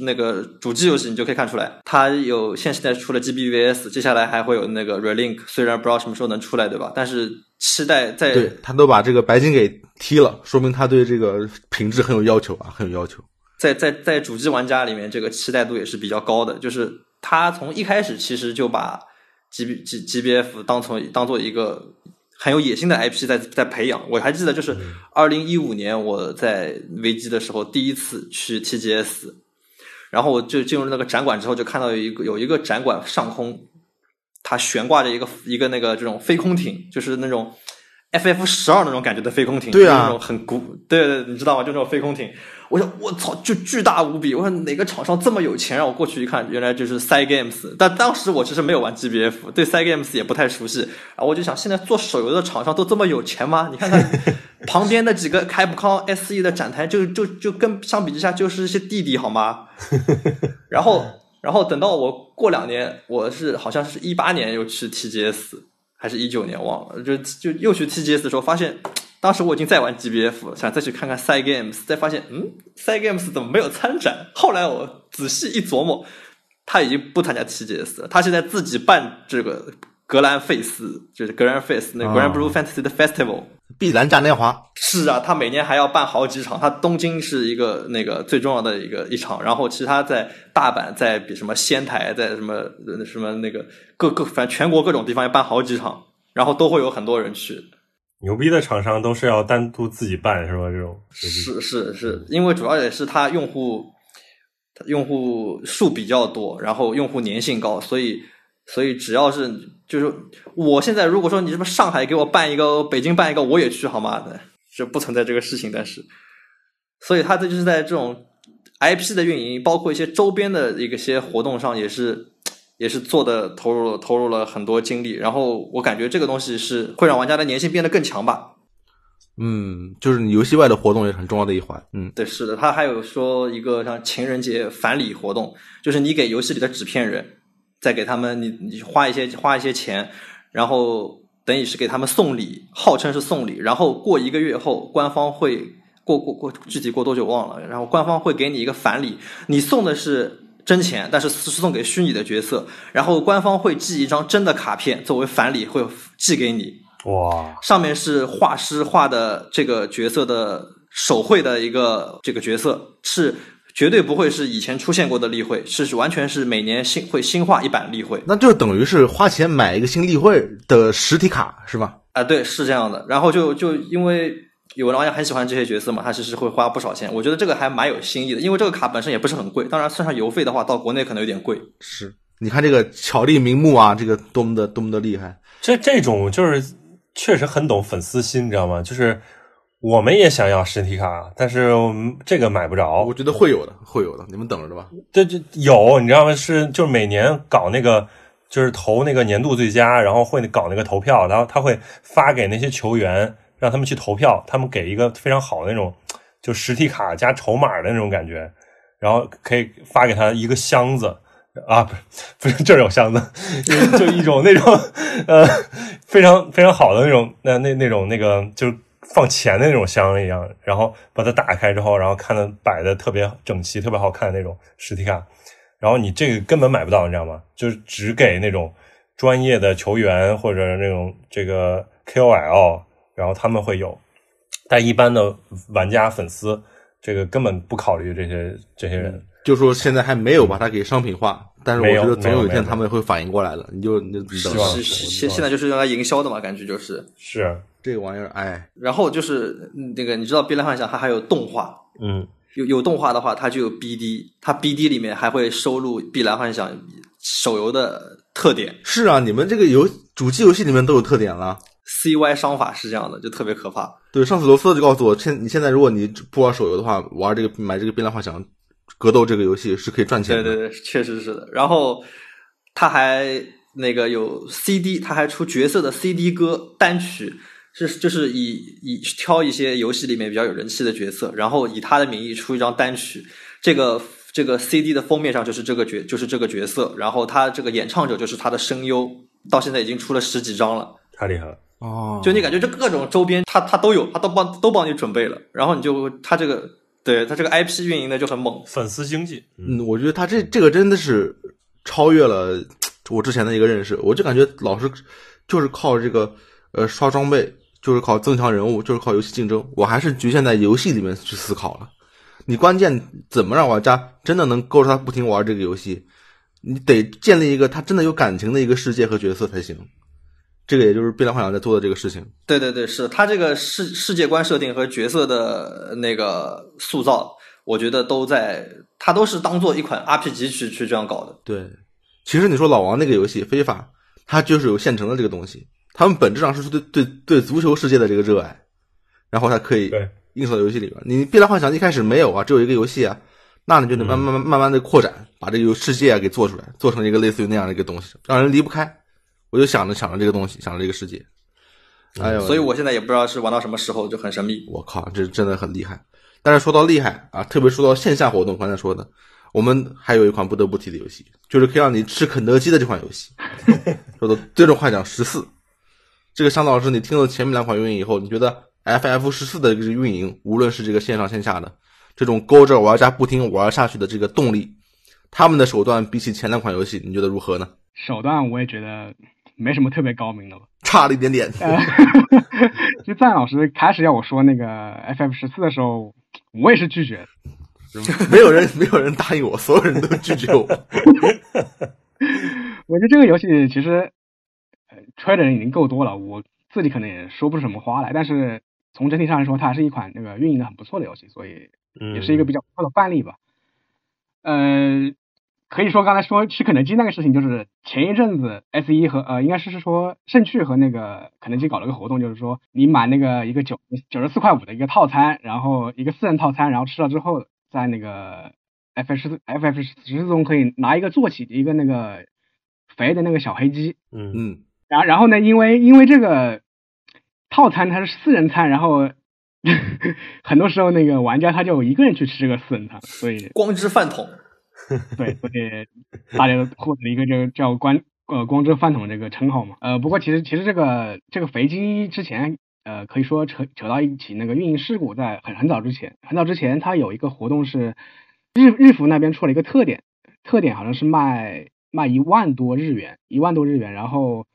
那个主机游戏，你就可以看出来，它有现现在出了 GBVS，接下来还会有那个 Relink，虽然不知道什么时候能出来，对吧？但是期待在对他都把这个白金给踢了，说明他对这个品质很有要求啊，很有要求。在在在主机玩家里面，这个期待度也是比较高的。就是他从一开始其实就把 G B G G B F 当成当做一个很有野心的 IP 在在培养。我还记得，就是二零一五年我在危机的时候第一次去 T G S，然后我就进入那个展馆之后，就看到有一个有一个展馆上空，它悬挂着一个一个那个这种飞空艇，就是那种 F F 十二那种感觉的飞空艇，对啊那种很古，对对，你知道吗？就那种飞空艇。我想，我操，就巨大无比！我说哪个厂商这么有钱？让我过去一看，原来就是 Side Games。但当时我其实没有玩 GBF，对 Side Games 也不太熟悉。然后我就想，现在做手游的厂商都这么有钱吗？你看看 旁边那几个开普康 SE 的展台，就就就跟相比之下就是一些弟弟好吗？然后，然后等到我过两年，我是好像是一八年又去 TGS，还是一九年忘了，就就又去 TGS 的时候，发现当时我已经在玩 GBF，想再去看看 Side Games，再发现嗯，Side Games 怎么没有参展？后来我仔细一琢磨，他已经不参加 TGS 了，他现在自己办这个格兰费斯，就是格兰费斯那 Grand Blue Fantasy 的 Festival。碧蓝嘉年华，是啊，他每年还要办好几场。他东京是一个那个最重要的一个一场，然后其他在大阪，在比什么仙台，在什么呃什么那个各各反正全国各种地方要办好几场，然后都会有很多人去。牛逼的厂商都是要单独自己办是吧？这种是是是，因为主要也是它用户用户数比较多，然后用户粘性高，所以所以只要是就是我现在如果说你什么上海给我办一个，北京办一个，我也去好吗？就不存在这个事情，但是，所以他这就是在这种 IP 的运营，包括一些周边的一个些活动上，也是也是做的投入了投入了很多精力。然后我感觉这个东西是会让玩家的粘性变得更强吧。嗯，就是你游戏外的活动也是很重要的一环。嗯，对，是的，他还有说一个像情人节返礼活动，就是你给游戏里的纸片人。再给他们，你你花一些花一些钱，然后等于是给他们送礼，号称是送礼，然后过一个月后，官方会过过过具体过多久忘了，然后官方会给你一个返礼，你送的是真钱，但是是送给虚拟的角色，然后官方会寄一张真的卡片作为返礼，会寄给你。哇，上面是画师画的这个角色的手绘的一个这个角色是。绝对不会是以前出现过的例会，是完全是每年新会新画一版例会，那就等于是花钱买一个新例会的实体卡，是吧？啊，对，是这样的。然后就就因为有的玩家很喜欢这些角色嘛，他其实会花不少钱。我觉得这个还蛮有新意的，因为这个卡本身也不是很贵，当然算上邮费的话，到国内可能有点贵。是，你看这个巧立名目啊，这个多么的多么的厉害。这这种就是确实很懂粉丝心，你知道吗？就是。我们也想要实体卡，但是这个买不着。我觉得会有的，会有的，你们等着吧。对，就有，你知道吗？是就是每年搞那个，就是投那个年度最佳，然后会搞那个投票，然后他会发给那些球员，让他们去投票，他们给一个非常好的那种，就实体卡加筹码的那种感觉，然后可以发给他一个箱子啊，不是 不是，这有箱子，就一种那种 呃非常非常好的那种那那那种那个就是。放钱的那种箱一样，然后把它打开之后，然后看的摆的特别整齐、特别好看的那种实体卡，然后你这个根本买不到，你知道吗？就是只给那种专业的球员或者那种这个 KOL，然后他们会有，但一般的玩家粉丝这个根本不考虑这些这些人，就说现在还没有把它给商品化，但是我觉得总有一天他们会反应过来的，你就你就等是现现在就是用来营销的嘛，感觉就是是。这个玩意儿，哎，然后就是那个，你知道《碧蓝幻想》它还有动画，嗯，有有动画的话，它就有 BD，它 BD 里面还会收录《碧蓝幻想》手游的特点。是啊，你们这个游主机游戏里面都有特点了。CY 商法是这样的，就特别可怕。对，上次罗斯就告诉我，现你现在如果你不玩手游的话，玩这个买这个《碧蓝幻想》格斗这个游戏是可以赚钱的。对对对，确实是的。然后他还那个有 CD，他还出角色的 CD 歌单曲。是，就是以以挑一些游戏里面比较有人气的角色，然后以他的名义出一张单曲。这个这个 CD 的封面上就是这个角，就是这个角色。然后他这个演唱者就是他的声优，到现在已经出了十几张了，太厉害了哦！就你感觉这各种周边，他他都有，他都帮都帮你准备了。然后你就他这个，对他这个 IP 运营的就很猛，粉丝经济。嗯，我觉得他这这个真的是超越了 我之前的一个认识。我就感觉老是就是靠这个呃刷装备。就是靠增强人物，就是靠游戏竞争，我还是局限在游戏里面去思考了。你关键怎么让玩家真的能够着他不停玩这个游戏？你得建立一个他真的有感情的一个世界和角色才行。这个也就是《碧蓝幻想》在做的这个事情。对对对，是他这个世世界观设定和角色的那个塑造，我觉得都在他都是当做一款 RPG 去去这样搞的。对，其实你说老王那个游戏《非法》，它就是有现成的这个东西。他们本质上是对对对足球世界的这个热爱，然后他可以映射到游戏里边。你《碧蓝幻想》一开始没有啊，只有一个游戏啊，那你就得慢慢慢慢慢的扩展，把这个世界啊给做出来，做成一个类似于那样的一个东西，让人离不开。我就想着想着这个东西，想着这个世界。哎呦，所以我现在也不知道是玩到什么时候，就很神秘。我靠，这真的很厉害。但是说到厉害啊，特别说到线下活动，刚才说的，我们还有一款不得不提的游戏，就是可以让你吃肯德基的这款游戏，说的《最终幻想十四》。这个向导老师，你听了前面两款运营以后，你觉得 FF 十四的这个运营，无论是这个线上线下的这种勾着玩家不停玩下去的这个动力，他们的手段比起前两款游戏，你觉得如何呢？手段我也觉得没什么特别高明的吧，差了一点点。就赞老师开始要我说那个 FF 十四的时候，我也是拒绝，没有人没有人答应我，所有人都拒绝我。我觉得这个游戏其实。吹的人已经够多了，我自己可能也说不出什么花来。但是从整体上来说，它还是一款那个运营的很不错的游戏，所以也是一个比较不错的范例吧。呃，可以说刚才说吃肯德基那个事情，就是前一阵子 S 一和呃，应该是是说盛趣和那个肯德基搞了个活动，就是说你买那个一个九九十四块五的一个套餐，然后一个四人套餐，然后吃了之后，在那个 F F 十 F F 十四中可以拿一个坐起一个那个肥的那个小黑鸡，嗯。嗯，然然后呢，因为因为这个套餐它是四人餐，然后 很多时候那个玩家他就一个人去吃这个四人餐，所以光之饭桶，对，所以大家都获得一个这个叫光呃光之饭桶这个称号嘛。呃，不过其实其实这个这个肥鸡之前呃可以说扯扯到一起那个运营事故，在很很早之前，很早之前它有一个活动是日日服那边出了一个特点，特点好像是卖卖一万多日元，一万多日元，然后。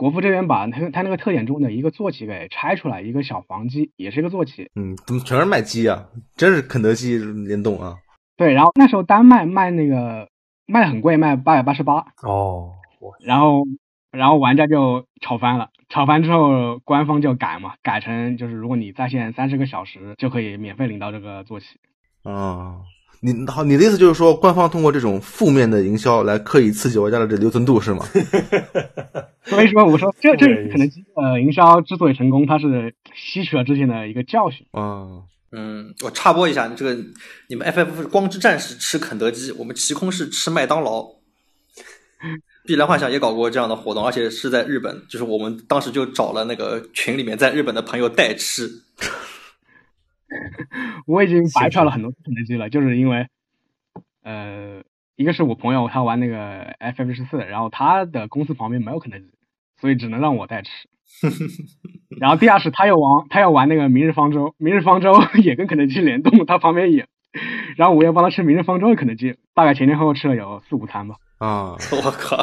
国服这边把他他那个特点中的一个坐骑给拆出来，一个小黄鸡，也是一个坐骑。嗯，怎么全是卖鸡啊？真是肯德基联动啊！对，然后那时候单卖卖那个卖很贵，卖八百八十八。哦，然后然后玩家就炒翻了，炒翻之后官方就改嘛，改成就是如果你在线三十个小时就可以免费领到这个坐骑。啊。你好，你的意思就是说，官方通过这种负面的营销来刻意刺激玩家的这留存度是吗？所以说，我说这这肯德基的营销之所以成功，它是吸取了之前的一个教训啊。嗯，我插播一下，这个你们 FF 光之战士吃肯德基，我们奇空是吃麦当劳。碧蓝幻想也搞过这样的活动，而且是在日本，就是我们当时就找了那个群里面在日本的朋友代吃。我已经白嫖了很多肯德基了，就是因为，呃，一个是我朋友他玩那个 FF 十四，然后他的公司旁边没有肯德基，所以只能让我代吃。然后第二是他要玩他要玩那个明日方舟，明日方舟 也跟肯德基联动，他旁边也，然后我要帮他吃明日方舟的肯德基，大概前前后后吃了有四五餐吧。啊，我靠！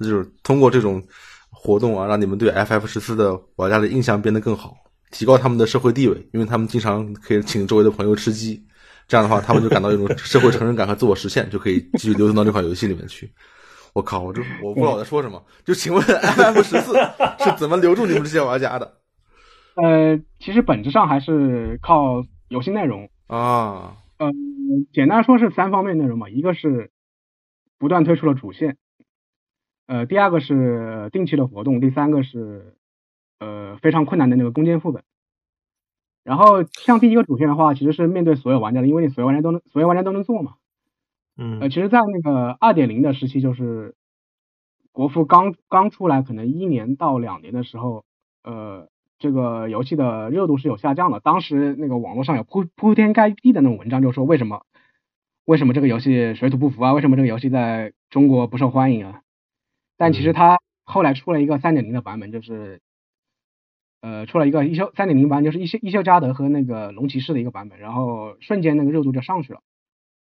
就是通过这种活动啊，让你们对 FF 十四的玩家的印象变得更好。提高他们的社会地位，因为他们经常可以请周围的朋友吃鸡，这样的话，他们就感到一种社会成人感和自我实现，就可以继续留存到这款游戏里面去。我靠，我这我不知道我在说什么。就请问 FM 十四 是怎么留住你们这些玩家的？呃，其实本质上还是靠游戏内容啊。嗯，简单说是三方面内容嘛，一个是不断推出了主线，呃，第二个是定期的活动，第三个是。呃，非常困难的那个攻坚副本。然后像第一个主线的话，其实是面对所有玩家的，因为你所有玩家都能，所有玩家都能做嘛。嗯。呃，其实，在那个二点零的时期，就是国服刚刚出来，可能一年到两年的时候，呃，这个游戏的热度是有下降的。当时那个网络上有铺铺天盖地的那种文章，就说为什么为什么这个游戏水土不服啊？为什么这个游戏在中国不受欢迎啊？但其实它后来出了一个三点零的版本，就是。呃，出了一个一休三点零版，就是一休一休加德和那个龙骑士的一个版本，然后瞬间那个热度就上去了，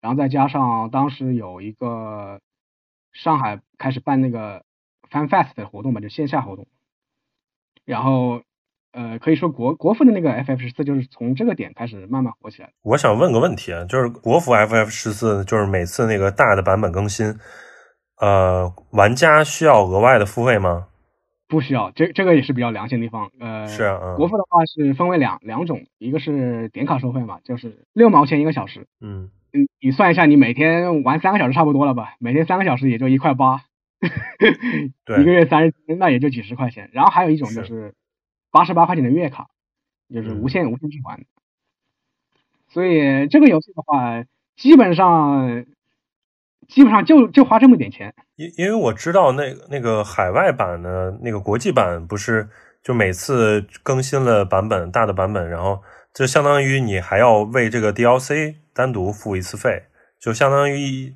然后再加上当时有一个上海开始办那个 Fan Fest 的活动吧，就线下活动，然后呃，可以说国国服的那个 FF 十四就是从这个点开始慢慢火起来。我想问个问题啊，就是国服 FF 十四就是每次那个大的版本更新，呃，玩家需要额外的付费吗？不需要，这这个也是比较良心的地方。呃，是啊，国服的话是分为两两种，一个是点卡收费嘛，就是六毛钱一个小时。嗯嗯，你算一下，你每天玩三个小时差不多了吧？每天三个小时也就一块八，对，一个月三十，那也就几十块钱。然后还有一种就是八十八块钱的月卡，就是无限无限循环。所以这个游戏的话，基本上。基本上就就花这么点钱，因因为我知道那那个海外版的那个国际版不是就每次更新了版本大的版本，然后就相当于你还要为这个 DLC 单独付一次费，就相当于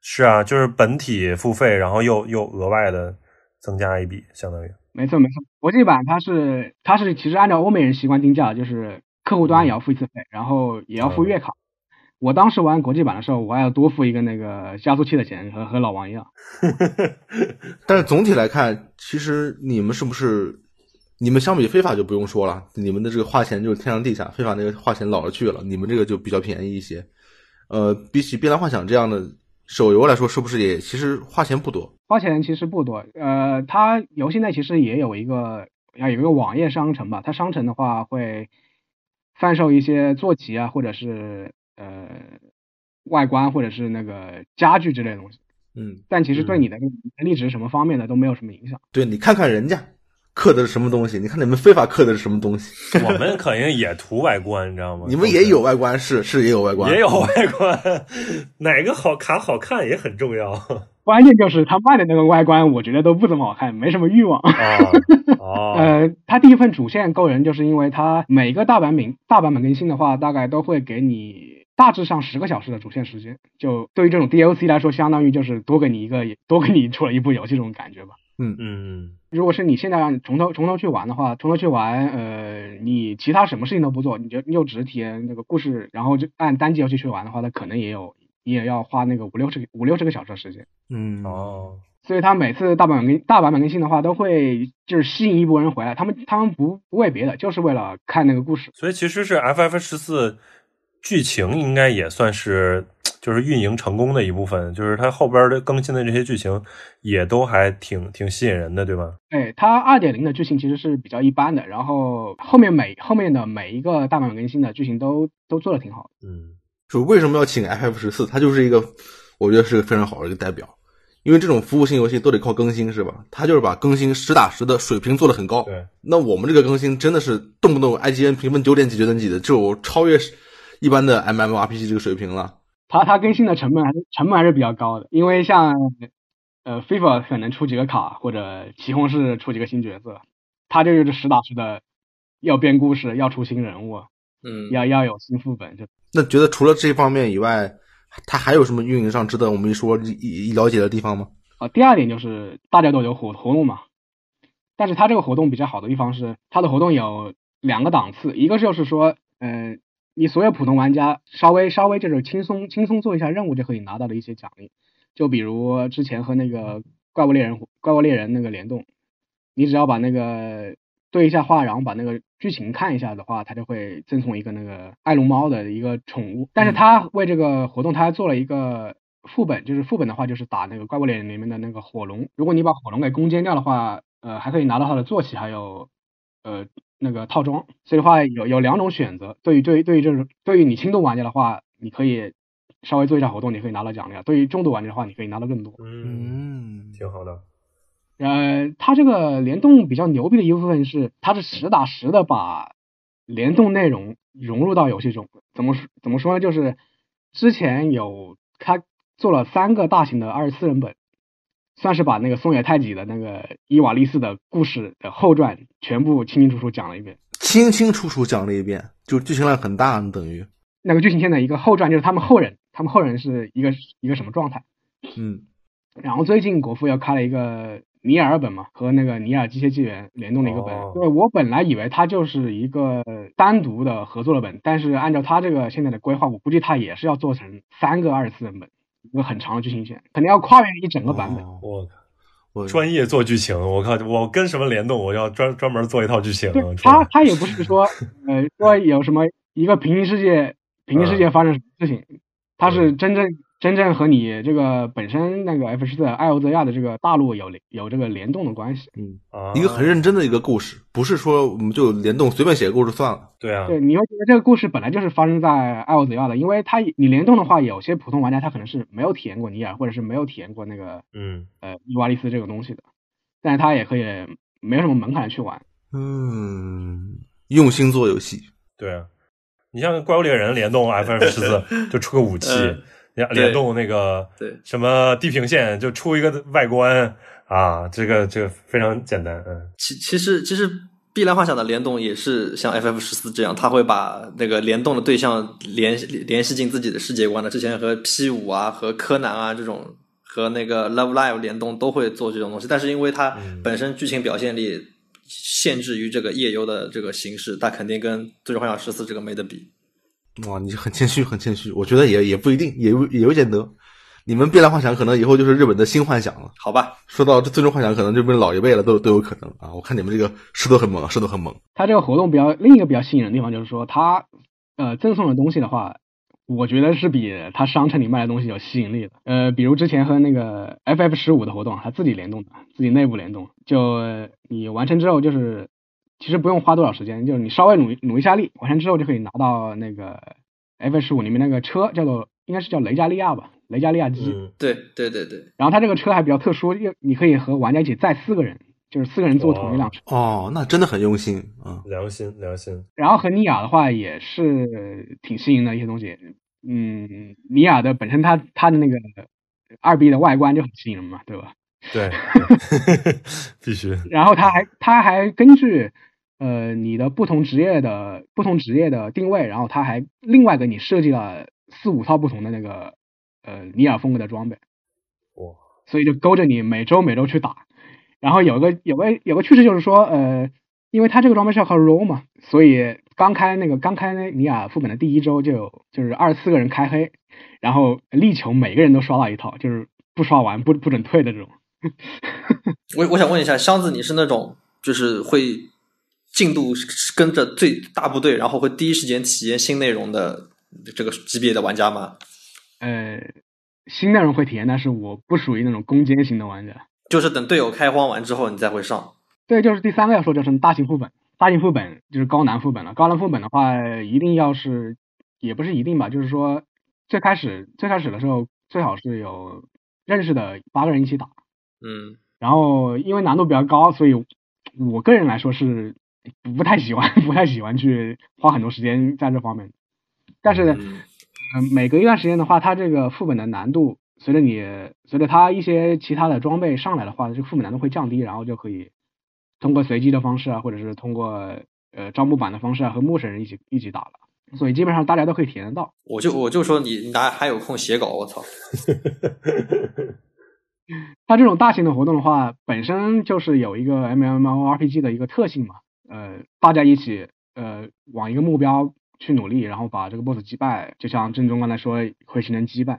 是啊，就是本体付费，然后又又额外的增加一笔，相当于没错没错，国际版它是它是其实按照欧美人习惯定价，就是客户端也要付一次费，然后也要付月卡。我当时玩国际版的时候，我还要多付一个那个加速器的钱，和和老王一样。但是总体来看，其实你们是不是你们相比非法就不用说了，你们的这个花钱就是天上地下，非法那个花钱老了去了，你们这个就比较便宜一些。呃，比起《碧蓝幻想》这样的手游来说，是不是也其实花钱不多？花钱其实不多。呃，它游戏内其实也有一个要有一个网页商城吧，它商城的话会贩售一些坐骑啊，或者是。呃，外观或者是那个家具之类的东西。嗯，但其实对你的能力值什么方面的都没有什么影响。对你看看人家刻的是什么东西，你看你们非法刻的是什么东西。我们肯定也图外观，你知道吗？你们也有外观，是是也有外观，也有外观，哪个好卡好看也很重要。关键就是他卖的那个外观，我觉得都不怎么好看，没什么欲望。哦，呃，他第一份主线够人，就是因为他每个大版本大版本更新的话，大概都会给你大致上十个小时的主线时间。就对于这种 DLC 来说，相当于就是多给你一个，多给你出了一部游戏这种感觉吧。嗯嗯。如果是你现在让你从头从头去玩的话，从头去玩，呃，你其他什么事情都不做，你就你就只体验那个故事，然后就按单机游戏去玩的话，那可能也有你也要花那个五六十五六十个小时的时间。嗯哦。所以他每次大版本更大版本更新的话，都会就是吸引一波人回来。他们他们不不为别的，就是为了看那个故事。所以其实是 FF 十四剧情应该也算是就是运营成功的一部分，就是它后边的更新的这些剧情也都还挺挺吸引人的，对吧？对，它二点零的剧情其实是比较一般的，然后后面每后面的每一个大版本更新的剧情都都做的挺好的。嗯，就为什么要请 FF 十四？它就是一个我觉得是个非常好的一个代表。因为这种服务性游戏都得靠更新，是吧？它就是把更新实打实的水平做得很高。对，那我们这个更新真的是动不动 IGN 评分九点几、九点几的，就超越 一般的 MMORPG 这个水平了。它它更新的成本还是成本还是比较高的，因为像呃 FIFA 可能出几个卡，或者奇红柿出几个新角色，它这就是实打实的要编故事，要出新人物，嗯，要要有新副本。就那觉得除了这方面以外。它还有什么运营上值得我们一说一一了解的地方吗？啊，第二点就是大家都有活活动嘛，但是它这个活动比较好的地方是，它的活动有两个档次，一个就是说，嗯，你所有普通玩家稍微稍微就是轻松轻松做一下任务就可以拿到的一些奖励，就比如之前和那个怪物猎人怪物猎人那个联动，你只要把那个。对一下话，然后把那个剧情看一下的话，它就会赠送一个那个爱龙猫的一个宠物。但是他为这个活动，他还做了一个副本，就是副本的话，就是打那个怪物猎人里面的那个火龙。如果你把火龙给攻坚掉的话，呃，还可以拿到他的坐骑，还有呃那个套装。所以的话，有有两种选择。对于对于对于这种对于你轻度玩家的话，你可以稍微做一下活动，你可以拿到奖励；对于重度玩家的话，你可以拿到更多。嗯，挺好的。呃，它这个联动比较牛逼的一部分是，它是实打实的把联动内容融入到游戏中。怎么怎么说呢？就是之前有开做了三个大型的二十四人本，算是把那个松野太己的那个伊瓦利斯的故事的后传全部清清楚楚讲了一遍。清清楚楚讲了一遍，就剧情量很大，等于那个剧情线的一个后传，就是他们后人，他们后人是一个一个什么状态？嗯。然后最近国服又开了一个。尼尔本嘛，和那个尼尔机械纪元联动的一个本，对我本来以为它就是一个单独的合作的本，但是按照他这个现在的规划，我估计他也是要做成三个二次元本，一个很长的剧情线，肯定要跨越一整个版本。我靠，我专业做剧情，我靠，我跟什么联动，我要专专门做一套剧情。他他也不是说呃说有什么一个平行世界，平行世界发生什么事情，他是真正。真正和你这个本身那个 F 十四艾欧泽亚的这个大陆有有这个联动的关系，嗯，一个很认真的一个故事，不是说我们就联动随便写个故事算了。对啊，对，你会觉得这个故事本来就是发生在艾欧泽亚的，因为它你联动的话，有些普通玩家他可能是没有体验过尼尔，或者是没有体验过那个嗯呃伊瓦利斯这个东西的，但是他也可以没有什么门槛去玩。嗯，用心做游戏。对啊，你像怪物猎人联动 F 十四 就出个武器。联联动那个对什么地平线就出一个外观啊，这个这个非常简单，嗯。其其实其实碧蓝幻想的联动也是像 FF 十四这样，它会把那个联动的对象联联系进自己的世界观的。之前和 P 五啊和柯南啊这种和那个 Love Live 联动都会做这种东西，但是因为它本身剧情表现力限制于这个夜游的这个形式，它肯定跟最终幻想十四这个没得比。哇，你很谦虚，很谦虚。我觉得也也不一定，也也有点得。你们变来幻想可能以后就是日本的新幻想了，好吧？说到这最终幻想，可能就变老一辈了，都都有可能啊。我看你们这个势头很猛，势头很猛。他这个活动比较另一个比较吸引人的地方就是说，他呃赠送的东西的话，我觉得是比他商城里卖的东西有吸引力的。呃，比如之前和那个 FF 十五的活动，他自己联动的，自己内部联动，就你完成之后就是。其实不用花多少时间，就是你稍微努努一下力，完成之后就可以拿到那个 F 十五里面那个车，叫做应该是叫雷加利亚吧，雷加利亚机。嗯，对对对对，然后它这个车还比较特殊，又你可以和玩家一起载四个人，就是四个人坐同一辆车。哦，那真的很用心啊。良心良心。然后和尼亚的话也是挺新颖的一些东西。嗯，尼亚的本身它它的那个二 B 的外观就很吸引人嘛，对吧？对，必须。然后它还它还根据呃你的不同职业的不同职业的定位，然后他还另外给你设计了四五套不同的那个呃尼尔风格的装备。哇！所以就勾着你每周每周去打。然后有个有个有个趋势就是说，呃，因为他这个装备是要靠 roll 嘛，所以刚开那个刚开尼尔副本的第一周就有就是二十四个人开黑，然后力求每个人都刷到一套，就是不刷完不不准退的这种。我我想问一下，箱子，你是那种就是会进度跟着最大部队，然后会第一时间体验新内容的这个级别的玩家吗？呃，新内容会体验，但是我不属于那种攻坚型的玩家。就是等队友开荒完之后，你再会上。对，就是第三个要说就是大型副本，大型副本就是高难副本了。高难副本的话，一定要是也不是一定吧，就是说最开始最开始的时候，最好是有认识的八个人一起打。嗯，然后因为难度比较高，所以我个人来说是不太喜欢，不太喜欢去花很多时间在这方面。但是，嗯、每隔一段时间的话，它这个副本的难度随着你随着它一些其他的装备上来的话，这个副本难度会降低，然后就可以通过随机的方式啊，或者是通过呃招募版的方式啊，和陌生人一起一起打了。所以基本上大家都可以体验得到。我就我就说你你哪还有空写稿？我操！它这种大型的活动的话，本身就是有一个 MMORPG 的一个特性嘛，呃，大家一起呃往一个目标去努力，然后把这个 BOSS 击败，就像郑中刚才说会形成羁绊。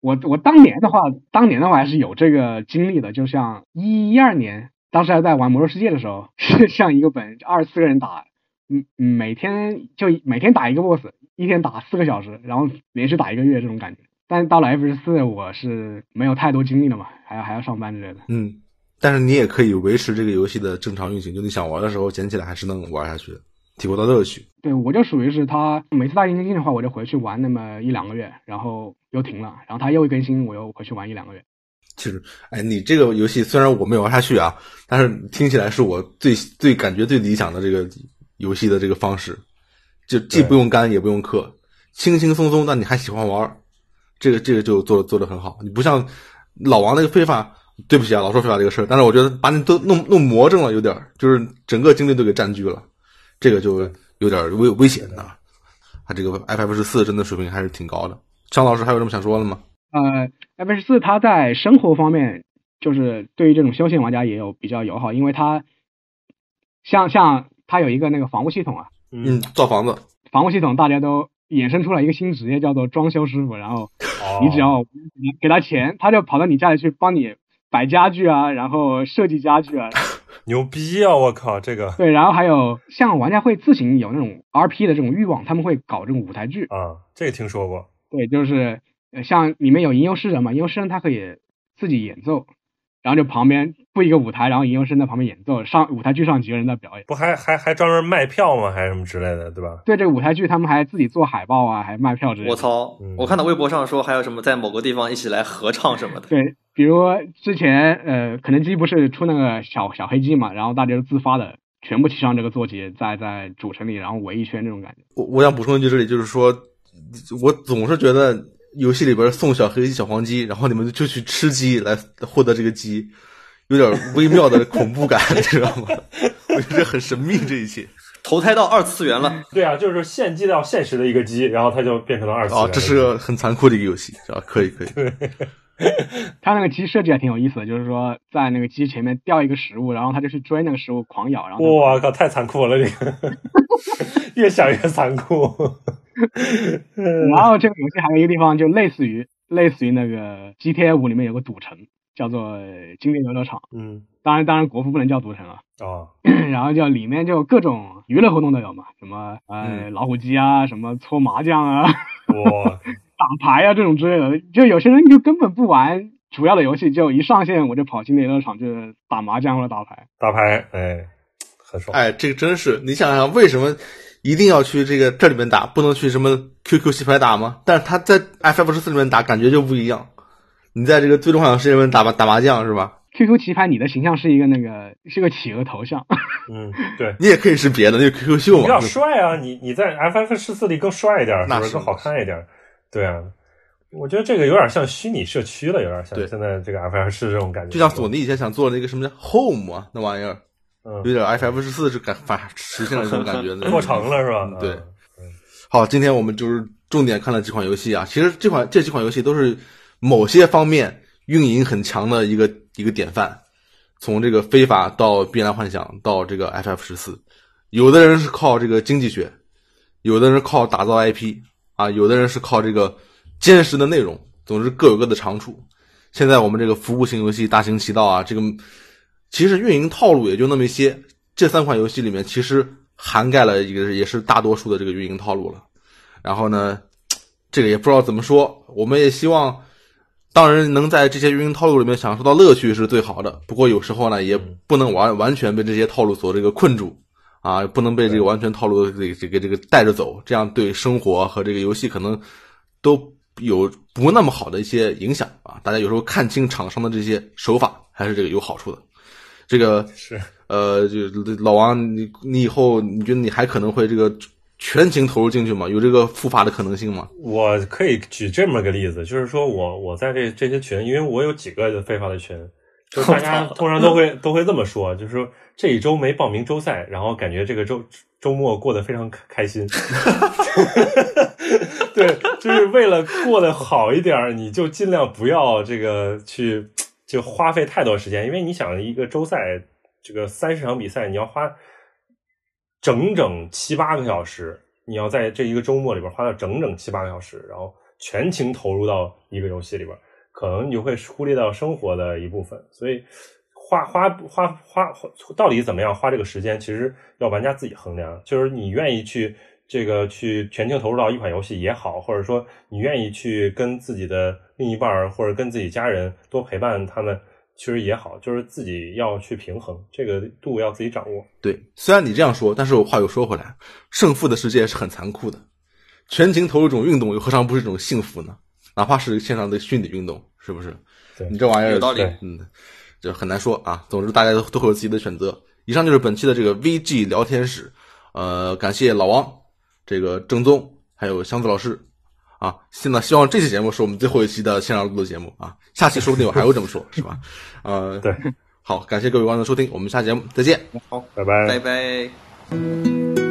我我当年的话，当年的话还是有这个经历的，就像一一二年，当时还在玩魔兽世界的时候，是像一个本二十四个人打，嗯嗯，每天就每天打一个 BOSS，一天打四个小时，然后连续打一个月这种感觉。但到了 F 十四，我是没有太多精力了嘛，还要还要上班之类的。嗯，但是你也可以维持这个游戏的正常运行，就你想玩的时候捡起来还是能玩下去的，体会到乐趣。对，我就属于是他每次大型更新的话，我就回去玩那么一两个月，然后又停了，然后他又一更新，我又回去玩一两个月。其实，哎，你这个游戏虽然我没有玩下去啊，但是听起来是我最最感觉最理想的这个游戏的这个方式，就既不用肝也不用氪，轻轻松松，但你还喜欢玩。这个这个就做做的很好，你不像老王那个非法，对不起啊，老说非法这个事儿，但是我觉得把你都弄弄魔怔了，有点就是整个精力都给占据了，这个就有点危危险的。他这个 iPad 十四真的水平还是挺高的。张老师还有什么想说的吗？呃，F 十四它在生活方面，就是对于这种休闲玩家也有比较友好，因为它像像它有一个那个房屋系统啊，嗯，造房子，房屋系统大家都。衍生出来一个新职业叫做装修师傅，然后你只要给他钱，他就跑到你家里去帮你摆家具啊，然后设计家具啊。牛逼啊！我靠，这个对，然后还有像玩家会自行有那种 RP 的这种欲望，他们会搞这种舞台剧啊，这个听说过。对，就是像里面有吟游诗人嘛，吟游诗人他可以自己演奏。然后就旁边布一个舞台，然后吟游生在旁边演奏，上舞台剧上几个人在表演，不还还还专门卖票吗？还是什么之类的，对吧？对这个舞台剧，他们还自己做海报啊，还卖票之类的。我操！我看到微博上说还有什么在某个地方一起来合唱什么的。对，比如之前呃，肯德基不是出那个小小黑鸡嘛，然后大家都自发的全部骑上这个坐骑，在在主城里然后围一圈这种感觉。我我想补充一句，这里就是说，我总是觉得。游戏里边送小黑鸡、小黄鸡，然后你们就去吃鸡来获得这个鸡，有点微妙的恐怖感，你知道吗？我觉得很神秘，这一切投胎到二次元了。对啊，就是献祭到现实的一个鸡，然后它就变成了二次元。哦，这是个很残酷的一个游戏，是吧？可以，可以。他那个鸡设计还挺有意思的，就是说在那个鸡前面掉一个食物，然后他就去追那个食物狂咬，然后我靠，太残酷了！这个越想越残酷。然后这个游戏还有一个地方，就类似于类似于那个 GTA 五里面有个赌城，叫做经典游乐场。嗯，当然当然国服不能叫赌城啊。哦。然后就里面就各种娱乐活动都有嘛，什么呃老虎机啊，什么搓麻将啊，哇，打牌啊这种之类的。就有些人就根本不玩主要的游戏，就一上线我就跑经典游乐场，就是打麻将或者打牌。打牌，哎，很爽。哎，这个真是你想想为什么？一定要去这个这里面打，不能去什么 QQ 棋牌打吗？但是他在 FF 十四里面打，感觉就不一样。你在这个最终幻想世界里面打打麻将是吧？QQ 棋牌你的形象是一个那个是个企鹅头像。嗯，对。你也可以是别的，那个 QQ 秀嘛。比较帅啊，你你在 FF 十四里更帅一点，是不是更好看一点？对啊。我觉得这个有点像虚拟社区了，有点像现在这个 FF 是这种感觉。就像索尼以前想做那个什么叫 Home 啊，那玩意儿，有点 FF 十四是感反实现了这种感觉，做成了是吧？对。好，今天我们就是重点看了几款游戏啊。其实这款这几款游戏都是某些方面运营很强的一个一个典范。从这个非法到碧蓝幻想到这个 FF 十四，有的人是靠这个经济学，有的人靠打造 IP 啊，有的人是靠这个。坚实的内容，总之各有各的长处。现在我们这个服务型游戏大行其道啊，这个其实运营套路也就那么一些。这三款游戏里面，其实涵盖了一个也是大多数的这个运营套路了。然后呢，这个也不知道怎么说。我们也希望，当然能在这些运营套路里面享受到乐趣是最好的。不过有时候呢，也不能完完全被这些套路所这个困住啊，不能被这个完全套路给这个这个带着走，这样对生活和这个游戏可能都。有不那么好的一些影响啊！大家有时候看清厂商的这些手法，还是这个有好处的。这个是呃，就老王，你你以后你觉得你还可能会这个全情投入进去吗？有这个复发的可能性吗？我可以举这么个例子，就是说我我在这这些群，因为我有几个非法的群，就大家通常都会都会这么说，就是说这一周没报名周赛，然后感觉这个周周末过得非常开心。对，就是为了过得好一点，你就尽量不要这个去，就花费太多时间，因为你想一个周赛，这个三十场比赛，你要花整整七八个小时，你要在这一个周末里边花了整整七八个小时，然后全情投入到一个游戏里边，可能你就会忽略到生活的一部分。所以花花花花花到底怎么样花这个时间，其实要玩家自己衡量，就是你愿意去。这个去全情投入到一款游戏也好，或者说你愿意去跟自己的另一半或者跟自己家人多陪伴他们，其实也好，就是自己要去平衡这个度，要自己掌握。对，虽然你这样说，但是我话又说回来，胜负的世界是很残酷的。全情投入一种运动，又何尝不是一种幸福呢？哪怕是线上的虚拟运动，是不是？你这玩意儿有道理，嗯，就很难说啊。总之，大家都都会有自己的选择。以上就是本期的这个 VG 聊天室，呃，感谢老王。这个正宗还有箱子老师啊，现在希望这期节目是我们最后一期的线上录的节目啊，下期说不定我还会这么说，是吧？呃，对，好，感谢各位观众收听，我们下节目再见，好，拜拜，拜拜。